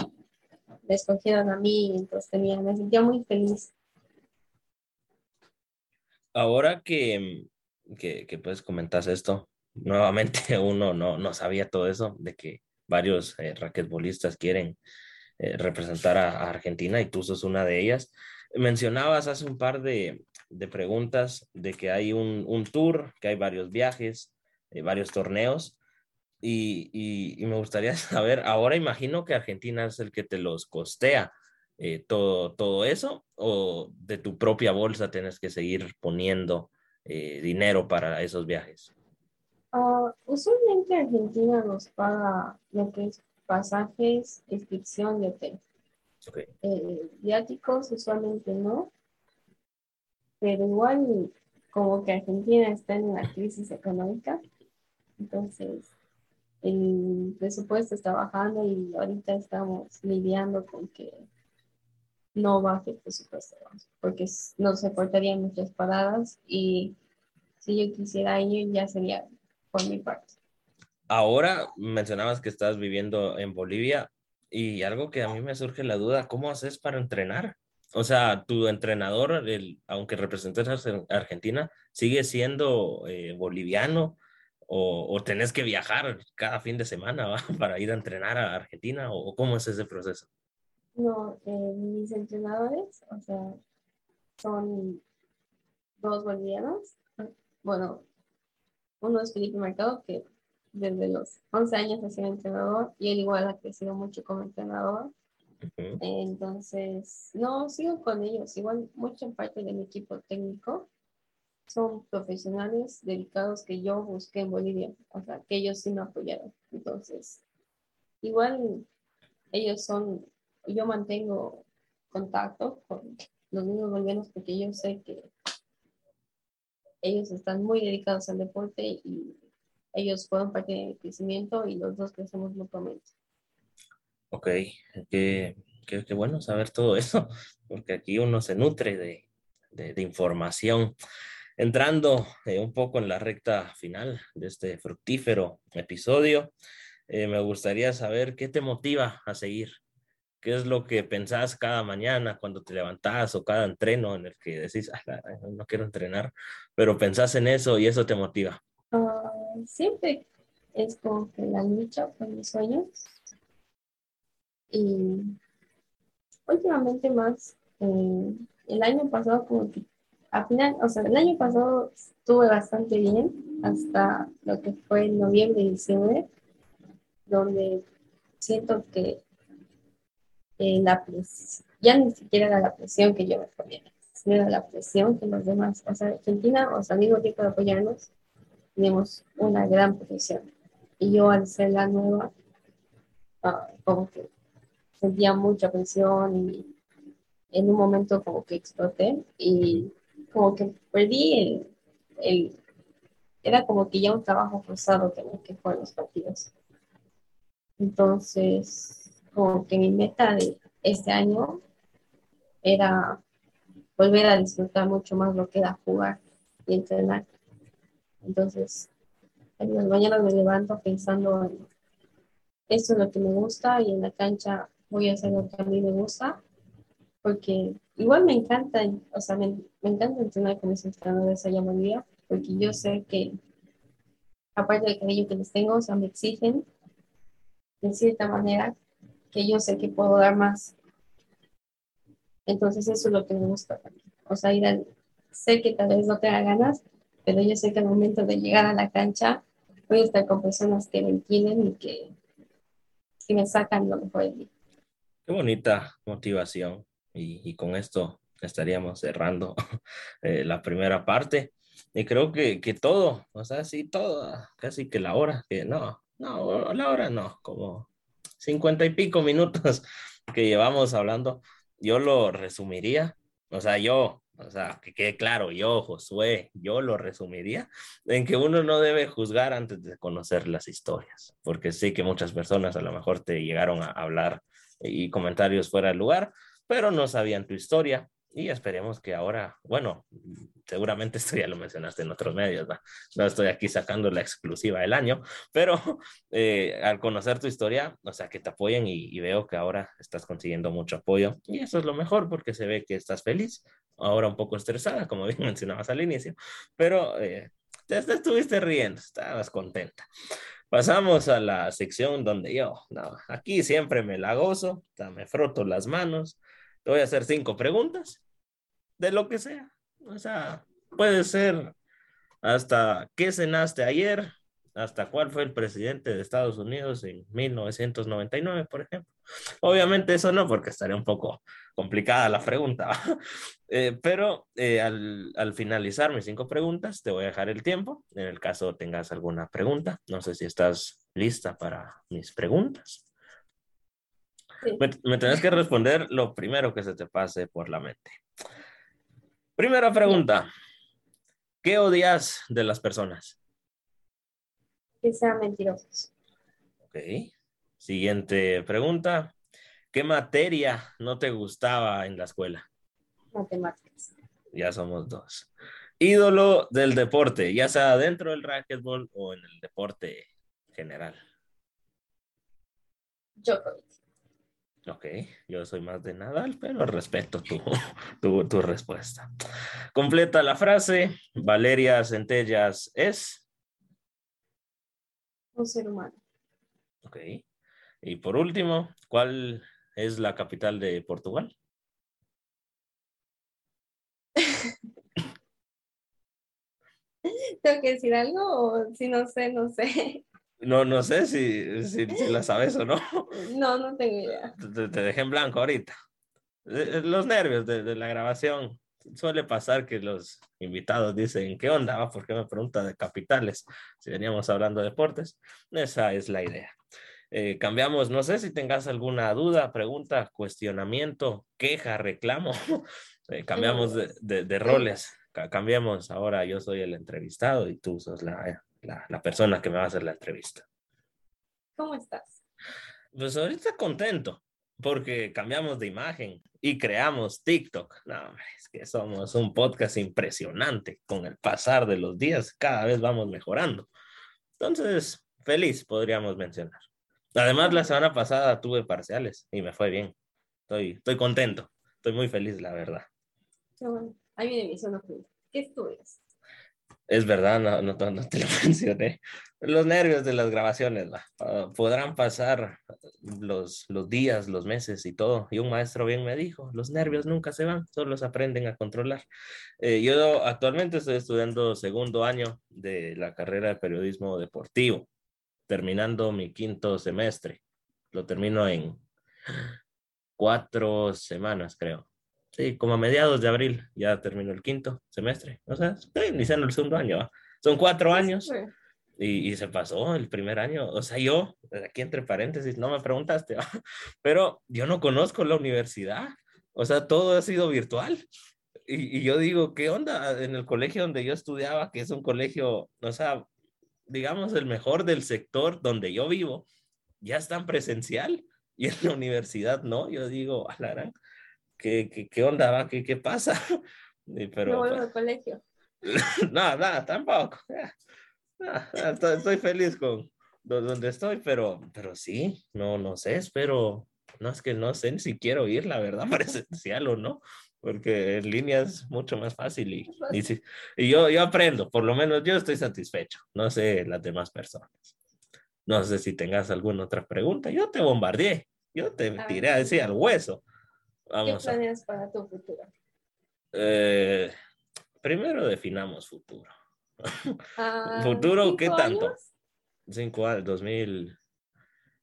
me escogieron a mí, entonces tenía, me sentía muy feliz. Ahora que, que, que pues comentas esto, nuevamente <laughs> uno no, no sabía todo eso, de que varios eh, raquetbolistas quieren eh, representar a, Argentina y tú sos una de ellas. Mencionabas hace un par de, de preguntas de que hay un, un, tour, que hay varios viajes, eh, varios torneos. Y, y, y, me gustaría <laughs> saber, ahora imagino que Argentina es el que te los costea eh, todo, todo eso, o de tu propia bolsa tienes que seguir poniendo dinero para esos viajes. Uh, usualmente Argentina nos paga lo que es pasajes, inscripción y hotel. Eh, viáticos usualmente no, pero igual como que Argentina está en una crisis económica, entonces el presupuesto está bajando y ahorita estamos lidiando con que no baje el presupuesto, porque no se portarían muchas paradas y si yo quisiera ir ya sería por mi parte. Ahora mencionabas que estás viviendo en Bolivia y algo que a mí me surge la duda, ¿cómo haces para entrenar? O sea, tu entrenador, el, aunque representes a Argentina, sigue siendo eh, boliviano o, o, tenés que viajar cada fin de semana <laughs> para ir a entrenar a Argentina o cómo es ese proceso? No, eh, mis entrenadores, o sea, son dos bolivianos. Bueno, uno es Felipe Mercado, que desde los 11 años ha sido entrenador y él igual ha crecido mucho como entrenador. Entonces, no, sigo con ellos. Igual mucha parte de mi equipo técnico son profesionales dedicados que yo busqué en Bolivia, o sea, que ellos sí me apoyaron. Entonces, igual ellos son, yo mantengo contacto con los niños bolivianos porque yo sé que ellos están muy dedicados al deporte y ellos fueron parte del crecimiento y los dos crecemos mutuamente. Ok, qué, qué, bueno saber todo eso, <laughs> porque aquí uno se nutre de, de, información. Entrando eh, un poco en la recta final de este fructífero episodio, eh, me gustaría saber qué te motiva a seguir ¿Qué es lo que pensás cada mañana cuando te levantás o cada entreno en el que decís, no quiero entrenar, pero pensás en eso y eso te motiva? Ah, siempre es como que la lucha por mis sueños. Y últimamente más, eh, el año pasado como que, al final, o sea, el año pasado estuve bastante bien hasta lo que fue en noviembre y diciembre, donde siento que eh, la presión, ya ni siquiera era la presión que yo me ponía, sino era la presión que los demás, o sea, Argentina, o sea, al mismo tiempo de apoyarnos, tenemos una gran presión. Y yo al ser la nueva, ah, como que sentía mucha presión y en un momento como que exploté y como que perdí el, el era como que ya un trabajo forzado tenía que jugar los partidos. Entonces, como que mi meta de este año era volver a disfrutar mucho más lo que era jugar y entrenar. Entonces, en las mañanas me levanto pensando en esto es lo que me gusta y en la cancha voy a hacer lo que a mí me gusta, porque igual me encanta, o sea, me, encanta entrenar con mis entrenadores allá en porque yo sé que, aparte del cariño que les tengo, o sea, me exigen de cierta manera que yo sé que puedo dar más. Entonces eso es lo que me gusta. O sea, ir al, sé que tal vez no tenga ganas, pero yo sé que al momento de llegar a la cancha voy a estar con personas que me entienden y que, que me sacan lo mejor de mí. Qué bonita motivación. Y, y con esto estaríamos cerrando <laughs> eh, la primera parte. Y creo que, que todo, o sea, sí, todo, casi que la hora, que no, no, la hora no, como cincuenta y pico minutos <laughs> que llevamos hablando, yo lo resumiría, o sea, yo, o sea, que quede claro, yo, Josué, yo lo resumiría en que uno no debe juzgar antes de conocer las historias, porque sé que muchas personas a lo mejor te llegaron a hablar y comentarios fuera de lugar, pero no sabían tu historia y esperemos que ahora, bueno, seguramente <laughs> esto ya lo mencionaste en otros medios, ¿no? no estoy aquí sacando la exclusiva del año, pero <laughs> eh, al conocer tu historia, o sea, que te apoyen y, veo que ahora estás consiguiendo mucho apoyo y eso es lo mejor porque se ve que estás feliz, ahora un poco estresada, como <laughs> bien mencionabas al inicio, pero eh, te, te estuviste riendo, estabas contenta. Pasamos a la sección donde yo, no, aquí siempre me la gozo, me froto las manos, te voy a hacer cinco preguntas de lo que sea. O sea, puede ser hasta qué cenaste ayer, hasta cuál fue el presidente de Estados Unidos en 1999, por ejemplo. Obviamente eso no, porque estaría un poco complicada la pregunta, <laughs> eh, pero eh, al, al, finalizar mis cinco preguntas, te voy a dejar el tiempo, en el caso tengas alguna pregunta. No sé si estás lista para mis preguntas. Sí. Me, me tenés que responder lo primero que se te pase por la mente. Primera pregunta. ¿Qué odias de las personas? Que sean mentirosos. Ok. Siguiente pregunta. ¿Qué materia no te gustaba en la escuela? Matemáticas. Ya somos dos. Ídolo del deporte, ya sea dentro del racquetball o en el deporte general. Djokovic. Ok, yo soy más de Nadal, pero respeto tu, <laughs> tu, tu, respuesta. Completa la frase. Valeria Centellas es. Un ser humano. Ok. Y por último, ¿cuál es la capital de Portugal? <laughs> ¿Tengo que decir algo o si no sé, no sé? No, no sé si, si, si, la sabes o no. <laughs> No, no tengo idea. Te, te dejé en blanco ahorita. Los nervios de, de, la grabación. Suele pasar que los invitados dicen, ¿qué onda? ¿Por qué me pregunta de capitales? Si veníamos hablando de deportes. Esa es la idea. Eh, cambiamos, no sé si tengas alguna duda, pregunta, cuestionamiento, queja, reclamo. <laughs> eh, cambiamos de, de, de roles. Cambiamos. Ahora yo soy el entrevistado y tú sos la, la, la, persona que me va a hacer la entrevista. ¿Cómo estás? Pues ahorita contento porque cambiamos de imagen y creamos TikTok. No, es que somos un podcast impresionante. Con el pasar de los días, cada vez vamos mejorando. Entonces, feliz podríamos mencionar. Además, la semana pasada tuve parciales y me fue bien. Estoy, estoy contento. Estoy muy feliz, la verdad. Qué bueno. Ahí viene mi ¿Qué estudias? Es verdad, no, no, no, te lo <laughs> mencioné. Los nervios de las grabaciones, ¿va? Uh, podrán pasar los, los días, los meses y todo. Y un maestro bien me dijo, los nervios nunca se van, solo se aprenden a controlar. Eh, yo actualmente estoy estudiando segundo año de la carrera de periodismo deportivo, terminando mi quinto semestre. Lo termino en cuatro semanas, creo. Sí, como a mediados de abril ya terminó el quinto semestre. O sea, estoy iniciando el segundo año. ¿va? Son cuatro años y, y, se pasó el primer año. O sea, yo, aquí entre paréntesis, no me preguntaste, <laughs> ¿va? pero yo no conozco la universidad. O sea, todo ha sido virtual. Y, y, yo digo, ¿qué onda? En el colegio donde yo estudiaba, que es un colegio, o sea, digamos, el mejor del sector donde yo vivo, ya están presencial. Y en la <laughs> universidad no, yo digo, a la gran ¿qué, qué, qué onda va? ¿Qué, qué pasa? <laughs> Y, pero, no vuelvo pues, al colegio. <laughs> no, nada, tampoco. <laughs> estoy, estoy, feliz con donde estoy, pero, pero sí, no, no sé, espero, no es que no sé si quiero ir, la verdad, presencial o no, porque en línea es mucho más fácil y, y, y, yo, yo aprendo, por lo menos yo estoy satisfecho, no sé las demás personas. No sé si tengas alguna otra pregunta, yo te bombardeé, yo te tiré a decir al hueso. Vamos ¿Qué planes para tu futuro? Eh, primero definamos futuro. <laughs> Ah, futuro, ¿qué tanto? Cinco años, 2000,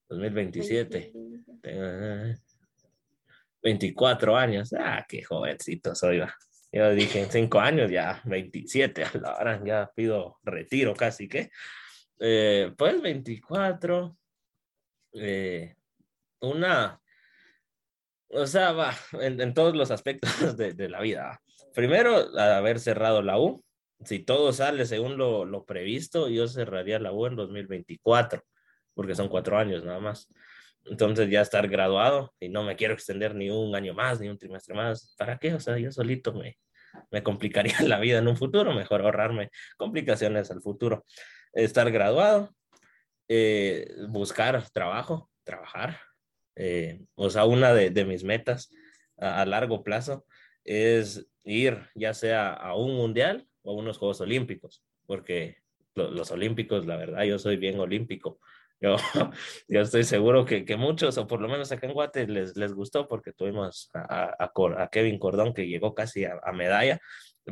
2027. 24 años. Ah, qué jovencito soy. Yo dije, en cinco años ya 27, <laughs> ahora ya pido retiro casi que. Eh, pues 24, eh, una, o sea, va, en, todos los aspectos <laughs> de, la vida. Primero, haber cerrado la U. Si todo sale según lo, lo previsto, yo cerraría la U en 2024, porque son cuatro años nada más. Entonces ya estar graduado y no me quiero extender ni un año más, ni un trimestre más. ¿Para qué? O sea, yo solito me, me complicaría <laughs> la vida en un futuro, mejor ahorrarme complicaciones al futuro. Estar graduado, eh, buscar trabajo, trabajar. Eh, o sea, una de, de mis metas a, largo plazo es ir ya sea a un mundial o a unos Juegos Olímpicos, porque los Olímpicos, la verdad, yo soy bien olímpico. Yo, <laughs> yo estoy seguro que, que, muchos, o por lo menos acá en Guate, les, les gustó porque tuvimos a, a, a Kevin Cordón que llegó casi a, medalla,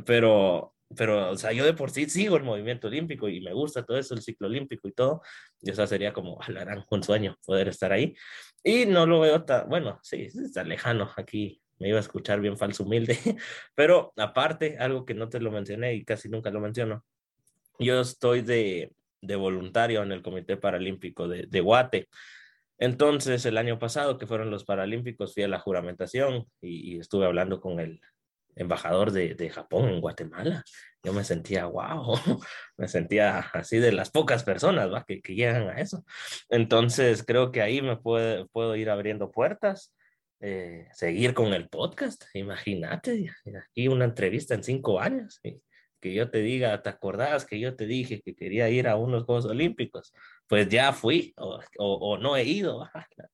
pero, pero, o sea, yo de por sí sigo el movimiento olímpico y me gusta todo eso, el ciclo olímpico y todo, y eso sería como, gran un sueño poder estar ahí. Y no lo veo tan, bueno, sí, está lejano aquí. Me iba a escuchar bien falso humilde, <laughs> pero aparte, algo que no te lo mencioné y casi nunca lo menciono, yo estoy de, de voluntario en el Comité Paralímpico de, de Guate. Entonces, el año pasado, que fueron los Paralímpicos, fui a la juramentación y, estuve hablando con el embajador de, de, Japón en Guatemala. Yo me sentía, wow, <laughs> me sentía así de las pocas personas ¿va? Que, que llegan a eso. Entonces, creo que ahí me puede, puedo ir abriendo puertas. Eh, seguir con el podcast, imagínate, aquí una entrevista en cinco años que yo te diga, ¿te acordás que yo te dije que quería ir a unos Juegos Olímpicos? Pues ya fui o, o, no he ido. <laughs>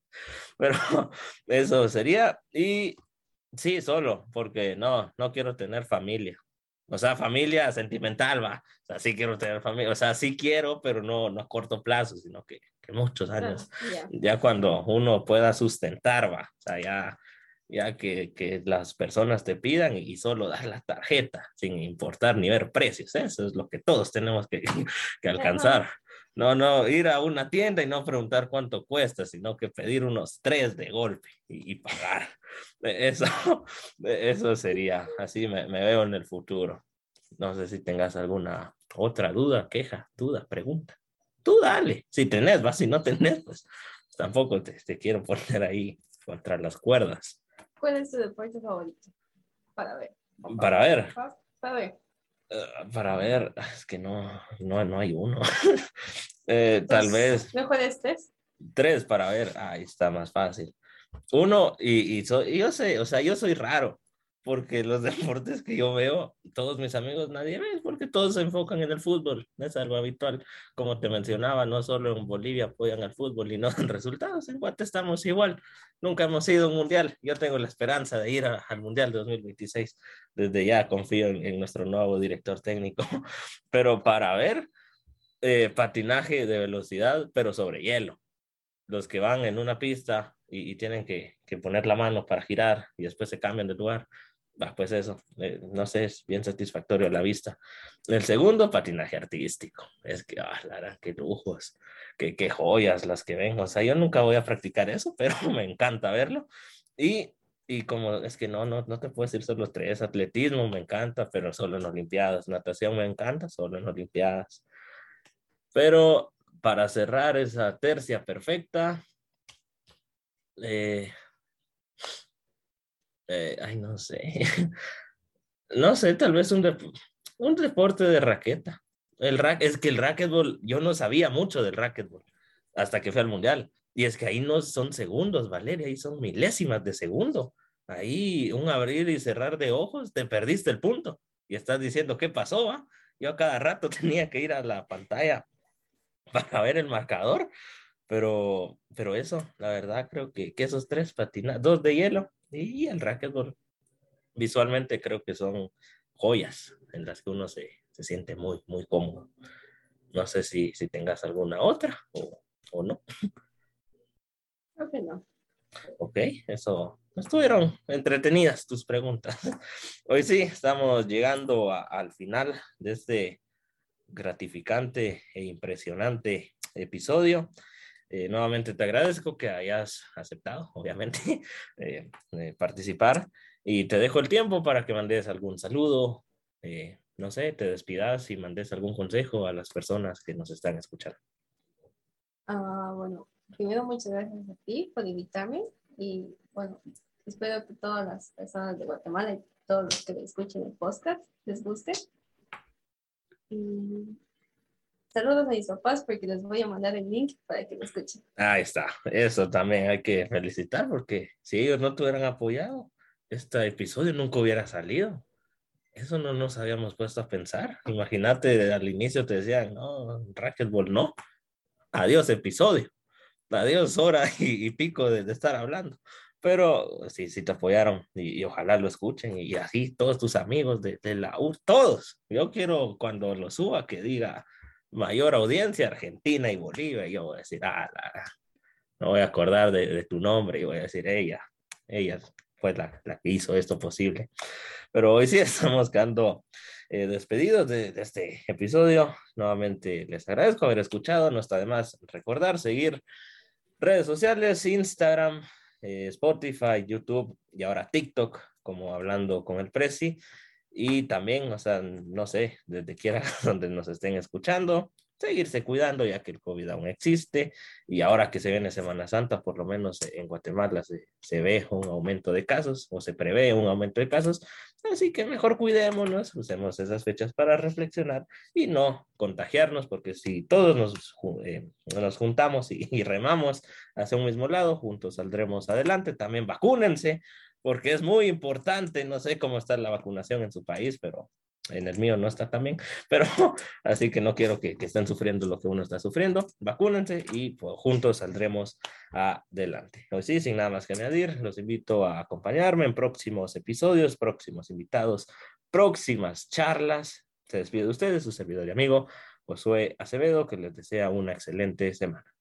Pero <laughs> eso sería. Y sí, solo, porque no, no quiero tener familia. O sea, familia sentimental, va. O sea, sí quiero tener familia. O sea, sí quiero, pero no, no a corto plazo, sino que, que muchos años. Ya cuando uno pueda sustentar, va. O sea, ya ya que, que, las personas te pidan y solo dar la tarjeta sin importar ni ver precios. Eso es lo que todos tenemos que, <laughs> que alcanzar. No, no, ir a una tienda y no preguntar cuánto cuesta, sino que pedir unos tres de golpe y, y pagar. E, eso, <laughs> e, eso sería, así me, me, veo en el futuro. No sé si tengas alguna otra duda, queja, duda, pregunta. Tú dale, si tenés, va, si no tenés, pues tampoco te, te quiero poner ahí contra las cuerdas. ¿Cuál es tu deporte favorito? Para ver. Para ver. Para ver. Uh, para ver, es que no, no, no hay uno. <laughs> eh, tal vez. Mejor es tres. Tres para ver, ahí está más fácil. Uno, y, y, y yo sé, o sea, yo soy raro porque los <laughs> deportes que yo veo, todos mis amigos, nadie ve, porque todos se enfocan en el fútbol, es algo habitual. Como te mencionaba, no solo en Bolivia apoyan al fútbol y no <laughs> dan resultados, en Guate estamos igual, nunca hemos ido a un mundial, yo tengo la esperanza de ir al mundial 2026, desde ya confío en, nuestro nuevo director técnico, <laughs> pero para ver eh, patinaje de velocidad, pero sobre hielo, los que van en una pista y, y tienen que, que poner la mano para girar y después se cambian de lugar pues eso, eh, no sé, es bien satisfactorio a la vista. El segundo, patinaje artístico. Es que, ah, Lara, qué lujos, qué, qué joyas las que ven. O sea, yo nunca voy a practicar eso, <laughs> pero me encanta verlo. Y, y como es que no, no, no te puedo decir solo tres. Atletismo me encanta, pero solo en Olimpiadas. Natación me encanta, solo en Olimpiadas. Pero para cerrar esa tercia perfecta, eh, eh, ay, no sé, <laughs> no sé, tal vez un, un deporte de raqueta. El rack, es que el racquetball, yo no sabía mucho del racquetball hasta que fue al mundial. Y es que ahí no son segundos, Valeria, ahí son milésimas de segundo. Ahí un abrir y cerrar de ojos, te perdiste el punto. Y estás diciendo, ¿qué pasó? Ah? Yo cada rato <laughs> tenía que ir a la pantalla para ver el marcador. Pero, pero eso, la verdad, creo que, que esos tres patinas, dos de hielo y el racquetball. visualmente creo que son joyas en las que uno se, se siente muy, muy cómodo. No sé si, si tengas alguna otra o, o no. Creo que no. Ok, eso estuvieron entretenidas tus preguntas. Hoy sí, estamos llegando a, al final de este gratificante e impresionante episodio. Eh, nuevamente te agradezco que hayas aceptado, obviamente, <laughs> eh, eh, participar y te dejo el tiempo para que mandes algún saludo, eh, no sé, te despidas y mandes algún consejo a las personas que nos están escuchando. Ah, bueno, primero muchas gracias a ti por invitarme y bueno, espero que todas las personas de Guatemala y todos los que escuchen el podcast les guste. Y saludos a mis papás porque les voy a mandar el link para que lo escuchen. Ahí está, eso también hay que felicitar porque si ellos no te hubieran apoyado, este episodio nunca hubiera salido. Eso no nos habíamos puesto a pensar. Imagínate, al inicio te decían, no, racquetball no. Adiós episodio. Adiós hora <laughs> y, y pico de, de, estar hablando. Pero sí, sí te apoyaron y, y, ojalá lo escuchen y así todos tus amigos de, de la U, todos. Yo quiero cuando lo suba que diga mayor audiencia Argentina y Bolivia. Y yo voy a decir, ah, la, no voy a acordar de, de, tu nombre y voy a decir ella, ella fue la, la que hizo esto posible. Pero hoy sí <laughs> estamos quedando eh, despedidos de, de, este episodio. Nuevamente les agradezco haber escuchado. No está de más recordar, seguir redes sociales, Instagram, eh, Spotify, YouTube y ahora TikTok, como hablando con el Prezi. Y también, o sea, no sé, desde quiera <laughs> donde nos estén escuchando, seguirse cuidando ya que el COVID aún existe y ahora que se viene Semana Santa, por lo menos en Guatemala se, se, ve un aumento de casos o se prevé un aumento de casos, así que mejor cuidémonos, usemos esas fechas para reflexionar y no contagiarnos, porque si todos nos, eh, nos juntamos y, y remamos hacia un mismo lado, juntos saldremos adelante, también vacúnense, porque es muy importante, no sé cómo está la vacunación en su país, pero en el mío no está tan bien, <laughs> pero <laughs> así que no quiero que, que, estén sufriendo lo que uno está sufriendo. Vacúnense y pues, juntos saldremos adelante. Hoy sí, sin nada más que añadir, los invito a acompañarme en próximos episodios, próximos invitados, próximas charlas. Se despide de ustedes, su servidor y amigo Josué Acevedo, que les desea una excelente semana.